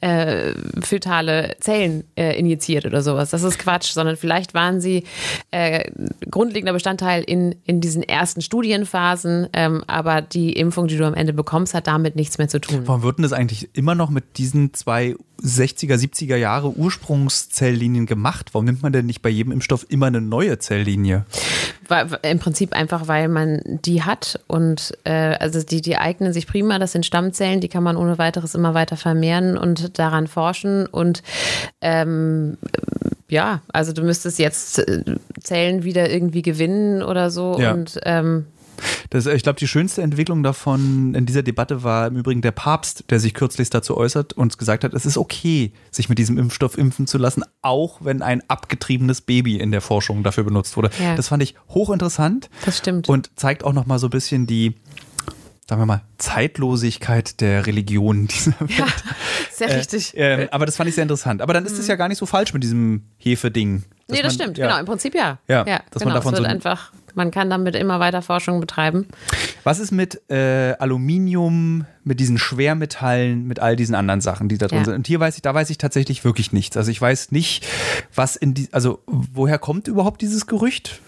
äh, fötale Zellen äh, injiziert oder sowas. Das ist Quatsch, sondern vielleicht waren sie äh, grundlegender Bestandteil in, in diesen ersten Studienphasen, ähm, aber die Impfung, die du am Ende bekommst, hat damit nichts mehr zu tun. Warum wird denn das eigentlich immer noch mit diesen zwei 60er, 70er Jahre Ursprungszelllinien gemacht? Warum nimmt man denn nicht bei jedem Impfstoff immer eine neue Zelllinie? Im Prinzip einfach, weil man die hat und äh, also die, die eignen sich prima. Das sind Stammzellen, die kann man ohne weiteres immer weiter vermehren und daran forschen. Und ähm, ja, also du müsstest jetzt äh, Zellen wieder irgendwie gewinnen oder so. Ja. Und ähm, das, ich glaube, die schönste Entwicklung davon in dieser Debatte war im Übrigen der Papst, der sich kürzlich dazu äußert und gesagt hat, es ist okay, sich mit diesem Impfstoff impfen zu lassen, auch wenn ein abgetriebenes Baby in der Forschung dafür benutzt wurde. Ja. Das fand ich hochinteressant. Das stimmt. Und zeigt auch noch mal so ein bisschen die sagen wir mal, Zeitlosigkeit der Religion dieser Welt. Ja, sehr äh, richtig. Äh, aber das fand ich sehr interessant. Aber dann ist es mhm. ja gar nicht so falsch mit diesem Hefe-Ding. Nee, das man, stimmt, ja. genau. Im Prinzip ja. Ja, ja dass genau, man davon es wird so einfach, man kann damit immer weiter Forschung betreiben. Was ist mit äh, Aluminium, mit diesen Schwermetallen, mit all diesen anderen Sachen, die da drin ja. sind? Und hier weiß ich, da weiß ich tatsächlich wirklich nichts. Also ich weiß nicht, was in die, also woher kommt überhaupt dieses Gerücht?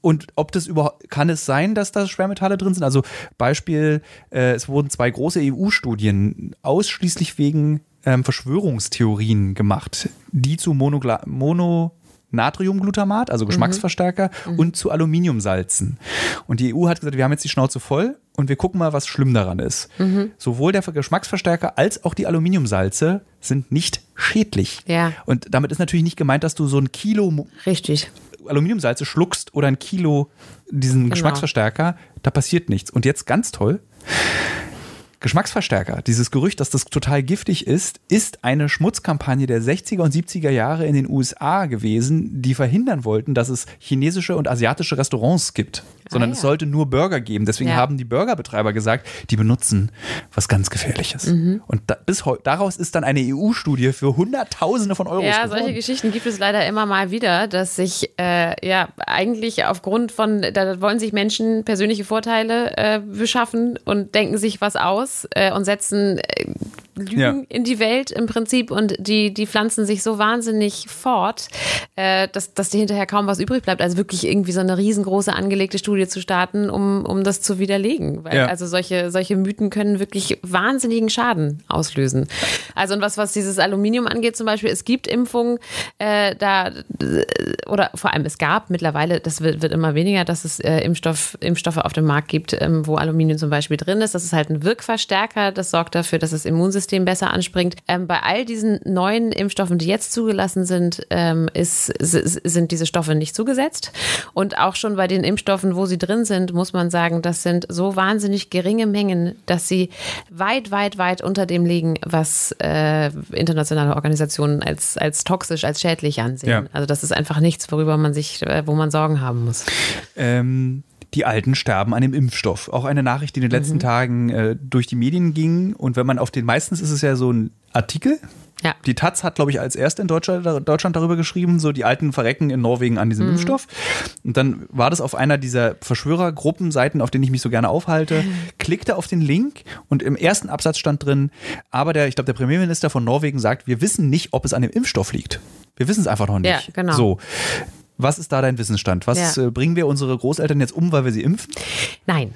Und ob das überhaupt, kann es sein, dass da Schwermetalle drin sind? Also Beispiel, äh, es wurden zwei große EU-Studien ausschließlich wegen ähm, Verschwörungstheorien gemacht, die zu Monogla Mono Natriumglutamat, also mhm. Geschmacksverstärker, mhm. und zu Aluminiumsalzen. Und die EU hat gesagt, wir haben jetzt die Schnauze voll und wir gucken mal, was schlimm daran ist. Mhm. Sowohl der Geschmacksverstärker als auch die Aluminiumsalze sind nicht schädlich. Ja. Und damit ist natürlich nicht gemeint, dass du so ein Kilo Richtig. Aluminiumsalze schluckst oder ein Kilo diesen genau. Geschmacksverstärker, da passiert nichts. Und jetzt ganz toll, Geschmacksverstärker, dieses Gerücht, dass das total giftig ist, ist eine Schmutzkampagne der 60er und 70er Jahre in den USA gewesen, die verhindern wollten, dass es chinesische und asiatische Restaurants gibt. Sondern Ah, ja. es sollte nur Burger geben. Deswegen Ja. haben die Burgerbetreiber gesagt, die benutzen was ganz Gefährliches. Mhm. Und da, bis daraus ist dann eine EU-Studie für Hunderttausende von Euros Ja, geworden. solche Geschichten gibt es leider immer mal wieder, dass sich äh, ja eigentlich aufgrund von, da wollen sich Menschen persönliche Vorteile äh, beschaffen und denken sich was aus äh, und setzen äh, Lügen Ja. in die Welt im Prinzip und die, die pflanzen sich so wahnsinnig fort, äh, dass, dass dir hinterher kaum was übrig bleibt. Also wirklich irgendwie so eine riesengroße angelegte Studie zu starten, um, um das zu widerlegen. Weil, Ja. Also solche, solche Mythen können wirklich wahnsinnigen Schaden auslösen. Also und was, was dieses Aluminium angeht zum Beispiel, es gibt Impfungen, äh, da oder vor allem es gab mittlerweile, das wird, wird immer weniger, dass es äh, Impfstoff, Impfstoffe auf dem Markt gibt, ähm, wo Aluminium zum Beispiel drin ist. Das ist halt ein Wirkverstärker, das sorgt dafür, dass das Immunsystem besser anspringt. Ähm, bei all diesen neuen Impfstoffen, die jetzt zugelassen sind, ähm, ist, sind diese Stoffe nicht zugesetzt. Und auch schon bei den Impfstoffen, wo sie drin sind, muss man sagen, das sind so wahnsinnig geringe Mengen, dass sie weit, weit, weit unter dem liegen, was äh, internationale Organisationen als, als toxisch, als schädlich ansehen. Ja. Also das ist einfach nichts, worüber man sich, äh, wo man Sorgen haben muss. Ähm, die Alten sterben an dem Impfstoff. Auch eine Nachricht, die in den Mhm. letzten Tagen äh, durch die Medien ging. Und wenn man auf den, meistens ist es ja so ein Artikel. Ja. Die Taz hat, glaube ich, als erste in Deutschland, Deutschland darüber geschrieben, so die Alten verrecken in Norwegen an Mhm. diesem Impfstoff. Und dann war das auf einer dieser Verschwörergruppenseiten, auf denen ich mich so gerne aufhalte, klickte auf den Link und im ersten Absatz stand drin, aber der, ich glaube, der Premierminister von Norwegen sagt, wir wissen nicht, ob es an dem Impfstoff liegt. Wir wissen es einfach noch nicht. Ja, genau. So. Was ist da dein Wissensstand? Was Ja. äh, bringen wir unsere Großeltern jetzt um, weil wir sie impfen? Nein.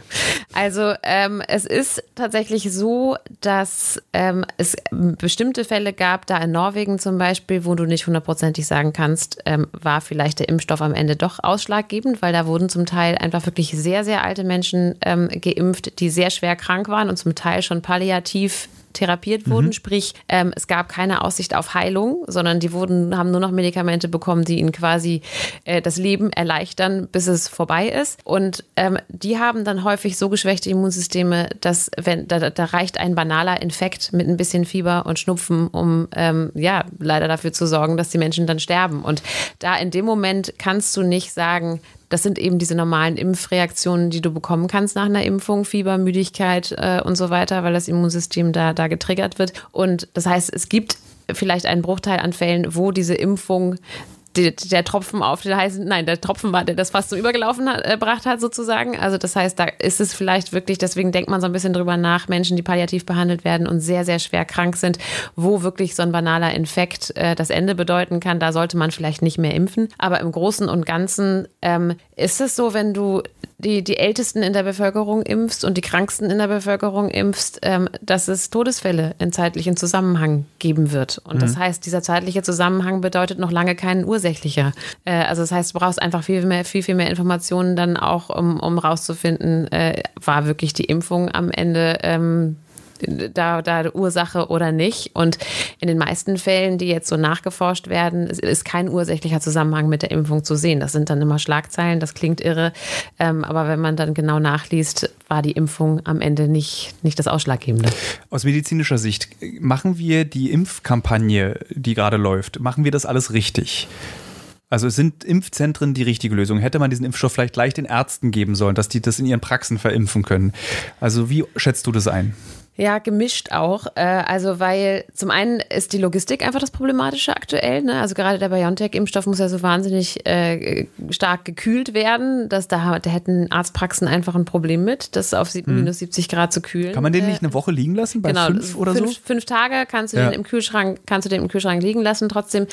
Also ähm, es ist tatsächlich so, dass ähm, es bestimmte Fälle gab, da in Norwegen zum Beispiel, wo du nicht hundertprozentig sagen kannst, ähm, war vielleicht der Impfstoff am Ende doch ausschlaggebend, weil da wurden zum Teil einfach wirklich sehr, sehr alte Menschen ähm, geimpft, die sehr schwer krank waren und zum Teil schon palliativ therapiert wurden, sprich ähm, es gab keine Aussicht auf Heilung, sondern die wurden haben nur noch Medikamente bekommen, die ihnen quasi äh, das Leben erleichtern, bis es vorbei ist. Und ähm, die haben dann häufig so geschwächte Immunsysteme, dass wenn da, da reicht ein banaler Infekt mit ein bisschen Fieber und Schnupfen, um ähm, ja leider dafür zu sorgen, dass die Menschen dann sterben. Und da in dem Moment kannst du nicht sagen, das sind eben diese normalen Impfreaktionen, die du bekommen kannst nach einer Impfung, Fieber, Müdigkeit äh, und so weiter, weil das Immunsystem da, da getriggert wird. Und das heißt, es gibt vielleicht einen Bruchteil an Fällen, wo diese Impfung die, der Tropfen auf den heißen, nein, der Tropfen war, der das fast zum Übergelaufen hat, äh, gebracht hat, sozusagen. Also das heißt, da ist es vielleicht wirklich, deswegen denkt man so ein bisschen drüber nach, Menschen, die palliativ behandelt werden und sehr, sehr schwer krank sind, wo wirklich so ein banaler Infekt äh, das Ende bedeuten kann, da sollte man vielleicht nicht mehr impfen. Aber im Großen und Ganzen ähm, ist es so, wenn du die, die Ältesten in der Bevölkerung impfst und die Kranksten in der Bevölkerung impfst, ähm, dass es Todesfälle in zeitlichen Zusammenhang geben wird. Und das heißt, dieser zeitliche Zusammenhang bedeutet noch lange keinen ursächlicher. Äh, also das heißt, du brauchst einfach viel mehr, viel, viel mehr Informationen dann auch, um, um rauszufinden, äh, war wirklich die Impfung am Ende ähm, da, da Ursache oder nicht. Und in den meisten Fällen, die jetzt so nachgeforscht werden, ist- kein ursächlicher Zusammenhang mit der Impfung zu sehen. Das sind dann immer Schlagzeilen, das klingt irre. Ähm, aber wenn man dann genau nachliest, war die Impfung am Ende nicht, nicht das Ausschlaggebende. Aus medizinischer Sicht, machen wir die Impfkampagne, die gerade läuft, machen wir das alles richtig? Also sind Impfzentren die richtige Lösung? Hätte man diesen Impfstoff vielleicht gleich den Ärzten geben sollen, dass die das in ihren Praxen verimpfen können? Also wie schätzt du das ein? Ja, gemischt auch. Äh, also, weil zum einen ist die Logistik einfach das Problematische aktuell. Ne? Also gerade der BioNTech-Impfstoff muss ja so wahnsinnig äh, stark gekühlt werden, dass da, da hätten Arztpraxen einfach ein Problem mit, das auf sieb- minus 70 Grad zu kühlen. Hm. Kann man den Äh, nicht eine Woche liegen lassen, bei fünf oder fünf, so? Fünf Tage kannst du Ja. den im Kühlschrank, kannst du den im Kühlschrank liegen lassen. Trotzdem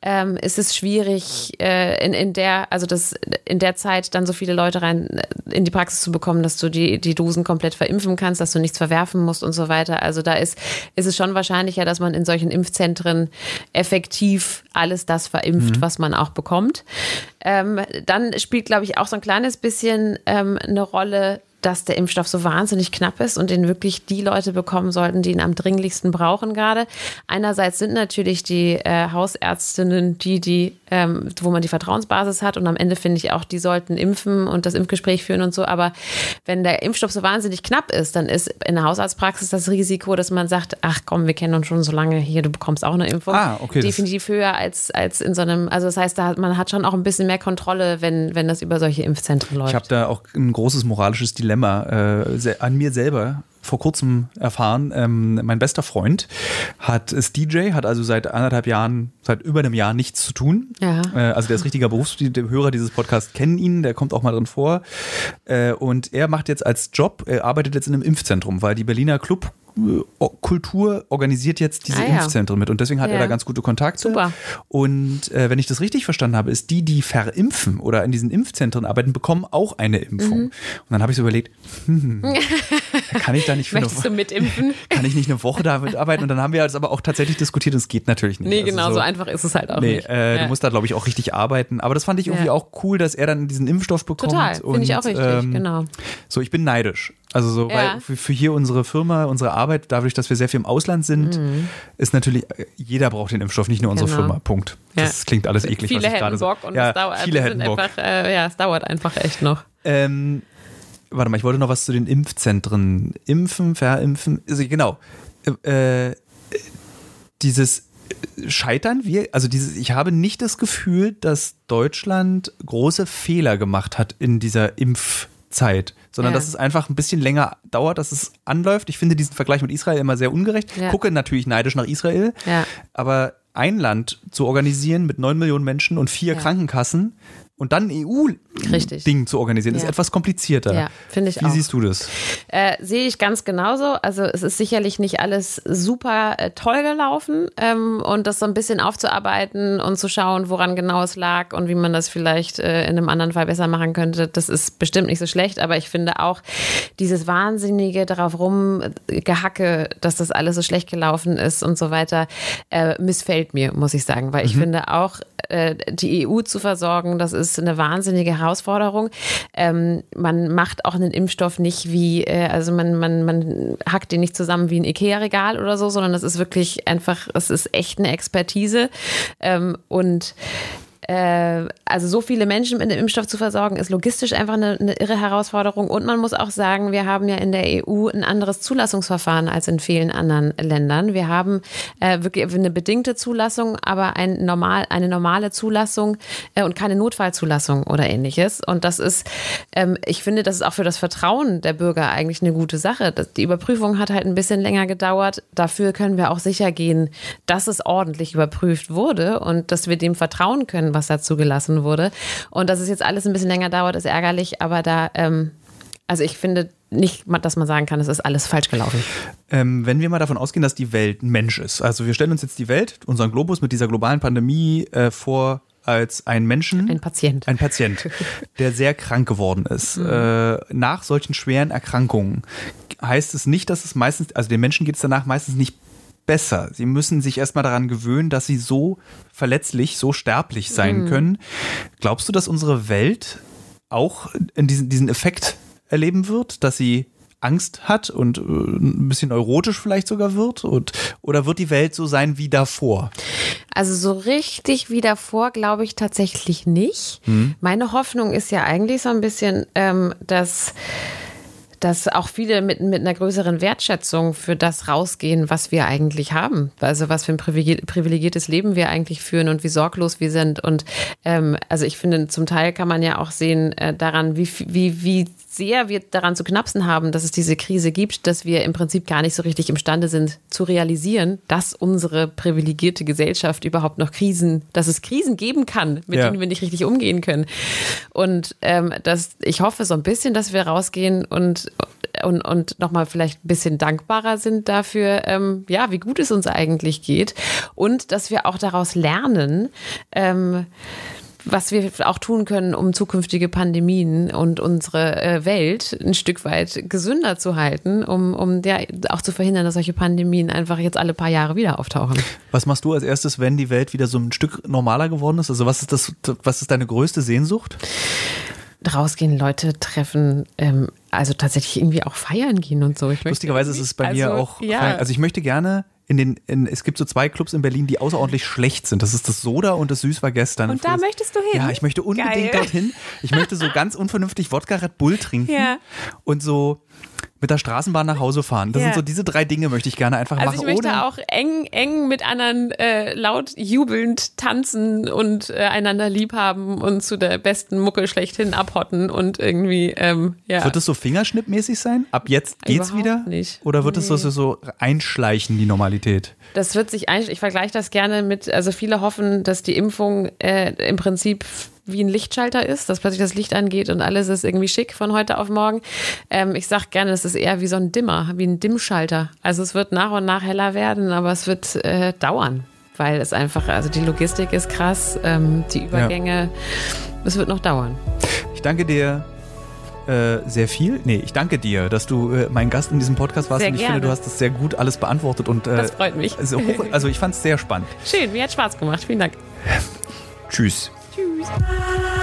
ähm, ist es schwierig, äh, in, in der, also das in der Zeit dann so viele Leute rein äh, in die Praxis zu bekommen, dass du die, die Dosen komplett verimpfen kannst, dass du nichts verwerfen musst und so weiter. Also da ist, ist es schon wahrscheinlicher, dass man in solchen Impfzentren effektiv alles das verimpft, was man auch bekommt. Ähm, dann spielt, glaube ich, auch so ein kleines bisschen ähm, eine Rolle, dass der Impfstoff so wahnsinnig knapp ist und den wirklich die Leute bekommen sollten, die ihn am dringlichsten brauchen gerade. Einerseits sind natürlich die äh, Hausärztinnen die, die ähm, wo man die Vertrauensbasis hat. Und am Ende finde ich auch, die sollten impfen und das Impfgespräch führen und so. Aber wenn der Impfstoff so wahnsinnig knapp ist, dann ist in der Hausarztpraxis das Risiko, dass man sagt, ach komm, wir kennen uns schon so lange hier, du bekommst auch eine Impfung. Ah, okay, Definitiv höher als, als in so einem, also das heißt, da hat, man hat schon auch ein bisschen mehr Kontrolle, wenn, wenn das über solche Impfzentren läuft. Ich habe da auch ein großes moralisches Dilemma äh, an mir selber vor kurzem erfahren. Ähm, mein bester Freund hat ist DJ, hat also seit anderthalb Jahren, seit über einem Jahr nichts zu tun. Ja. Äh, also der ist richtiger Berufs, die die Hörer dieses Podcasts kennen ihn, der kommt auch mal drin vor. Äh, und er macht jetzt als Job, er arbeitet jetzt in einem Impfzentrum, weil die Berliner Club äh, Kultur organisiert jetzt diese Ah, ja. Impfzentren mit und deswegen hat Ja. er da ganz gute Kontakte. Super. Und äh, wenn ich das richtig verstanden habe, ist die, die verimpfen oder in diesen Impfzentren arbeiten, bekommen auch eine Impfung. Mhm. Und dann habe ich so überlegt, hm, kann ich da nicht für eine, Möchtest du mitimpfen? kann ich nicht eine Woche damit arbeiten? Und dann haben wir das aber auch tatsächlich diskutiert und es geht natürlich nicht. Nee, Also genau, so, einfach ist es halt auch Nee, nicht. äh, Ja. du musst da, glaube ich, auch richtig arbeiten. Aber das fand ich irgendwie Ja. auch cool, dass er dann diesen Impfstoff bekommt. Total, finde ich auch richtig, ähm, genau. So, ich bin neidisch. Also so, Ja. weil für, hier unsere Firma, unsere Arbeit, dadurch, dass wir sehr viel im Ausland sind, ist natürlich, äh, jeder braucht den Impfstoff, nicht nur unsere Mhm. Genau. Firma. Punkt. Ja. Das klingt alles eklig, Viele was ich gerade so. Und ja, es dauert, viele hätten Bock. einfach, äh, ja, es dauert einfach echt noch. Ähm, warte mal, ich wollte noch was zu den Impfzentren. Impfen, verimpfen, also genau. Äh, dieses Scheitern, wir, also dieses, ich habe nicht das Gefühl, dass Deutschland große Fehler gemacht hat in dieser Impfzeit, sondern Ja. dass es einfach ein bisschen länger dauert, dass es anläuft. Ich finde diesen Vergleich mit Israel immer sehr ungerecht. Ja. Gucke natürlich neidisch nach Israel, Ja. aber ein Land zu organisieren mit neun Millionen Menschen und vier. Krankenkassen und dann. EU-Ding zu organisieren, ist Ja. etwas komplizierter. Ja, finde ich Wie auch. siehst du das? Äh, sehe ich ganz genauso. Also es ist sicherlich nicht alles super äh, toll gelaufen ähm, und das so ein bisschen aufzuarbeiten und zu schauen, woran genau es lag und wie man das vielleicht äh, in einem anderen Fall besser machen könnte, das ist bestimmt nicht so schlecht. Aber ich finde auch dieses wahnsinnige darauf rumgehacke, dass das alles so schlecht gelaufen ist und so weiter, äh, missfällt mir, muss ich sagen. Weil ich finde auch, äh, die EU zu versorgen, das ist eine wahnsinnige Herausforderung. Ähm, man macht auch einen Impfstoff nicht wie, äh, also man, man, man hackt den nicht zusammen wie ein Ikea-Regal oder so, sondern das ist wirklich einfach, es ist echt eine Expertise. Ähm, und äh, also so viele Menschen mit einem Impfstoff zu versorgen, ist logistisch einfach eine, eine irre Herausforderung. Und man muss auch sagen, wir haben ja in der EU ein anderes Zulassungsverfahren als in vielen anderen Ländern. Wir haben äh, wirklich eine bedingte Zulassung, aber ein normal, eine normale Zulassung äh, und keine Notfallzulassung oder ähnliches. Und das ist, ähm, ich finde, das ist auch für das Vertrauen der Bürger eigentlich eine gute Sache. Das, die Überprüfung hat halt ein bisschen länger gedauert. Dafür können wir auch sicher gehen, dass es ordentlich überprüft wurde und dass wir dem vertrauen können, was da zugelassen wurde. Und dass es jetzt alles ein bisschen länger dauert, ist ärgerlich, aber da, ähm, also ich finde nicht, dass man sagen kann, es ist alles falsch gelaufen. Ähm, wenn wir mal davon ausgehen, dass die Welt ein Mensch ist, also wir stellen uns jetzt die Welt, unseren Globus mit dieser globalen Pandemie äh, vor als ein Menschen. Ein Patient. Ein Patient, der sehr krank geworden ist. Äh, nach solchen schweren Erkrankungen heißt es nicht, dass es meistens, also den Menschen geht es danach meistens nicht besser. Sie müssen sich erstmal daran gewöhnen, dass sie so verletzlich, so sterblich sein können. Glaubst du, dass unsere Welt auch diesen, diesen Effekt erleben wird, dass sie Angst hat und äh, ein bisschen neurotisch vielleicht sogar wird? Und, oder wird die Welt so sein wie davor? Also so richtig wie davor glaube ich tatsächlich nicht. Meine Hoffnung ist ja eigentlich so ein bisschen, ähm, dass dass auch viele mit, mit einer größeren Wertschätzung für das rausgehen, was wir eigentlich haben. Also was für ein privilegier- privilegiertes Leben wir eigentlich führen und wie sorglos wir sind. Und ähm, also ich finde, zum Teil kann man ja auch sehen äh, daran, wie, wie, wie sehr wir daran zu knapsen haben, dass es diese Krise gibt, dass wir im Prinzip gar nicht so richtig imstande sind zu realisieren, dass unsere privilegierte Gesellschaft überhaupt noch Krisen, dass es Krisen geben kann, mit Ja. denen wir nicht richtig umgehen können. Und ähm, das, ich hoffe so ein bisschen, dass wir rausgehen und, und, und nochmal vielleicht ein bisschen dankbarer sind dafür, ähm, ja, wie gut es uns eigentlich geht. Und dass wir auch daraus lernen, ähm, was wir auch tun können, um zukünftige Pandemien und unsere äh, Welt ein Stück weit gesünder zu halten, um, um ja, auch zu verhindern, dass solche Pandemien einfach jetzt alle paar Jahre wieder auftauchen. Was machst du als erstes, wenn die Welt wieder so ein Stück normaler geworden ist? Also was ist das, was ist deine größte Sehnsucht? Rausgehen, Leute treffen, ähm, also tatsächlich irgendwie auch feiern gehen und so. Ich Lustigerweise ist es bei also, mir auch, Ja. also ich möchte gerne in den, in, es gibt so zwei Clubs in Berlin, die außerordentlich schlecht sind. Das ist das Soda und das Süß war gestern. Und da möchtest du hin? Ja, ich möchte unbedingt Geil. dorthin. Ich möchte so ganz unvernünftig Wodka Red Bull trinken Ja. und so mit der Straßenbahn nach Hause fahren. Das Ja. sind so diese drei Dinge möchte ich gerne einfach Also ich machen. möchte ohne, auch eng, eng mit anderen äh, laut jubelnd tanzen und äh, einander lieb haben und zu der besten Mucke schlechthin abhotten und irgendwie, ähm, ja. Wird es so fingerschnippmäßig sein? Ab jetzt geht's Überhaupt wieder? nicht. Oder wird es so, Nee. so, so einschleichen, die Normalität? Das wird sich eigentlich, ich vergleiche das gerne mit, also viele hoffen, dass die Impfung äh, im Prinzip wie ein Lichtschalter ist, dass plötzlich das Licht angeht und alles ist irgendwie schick von heute auf morgen. Ähm, ich sage gerne, es ist eher wie so ein Dimmer, wie ein Dimmschalter. Also es wird nach und nach heller werden, aber es wird äh, dauern, weil es einfach, also die Logistik ist krass, ähm, die Übergänge, es wird noch dauern. Ich danke dir äh, sehr viel. Nee, ich danke dir, dass du äh, mein Gast in diesem Podcast warst. Sehr und ich gerne. finde, du hast das sehr gut alles beantwortet. Und, äh, Das freut mich. Also, also ich fand es sehr spannend. Schön, mir hat Spaß gemacht. Vielen Dank. Tschüss. Tschüss.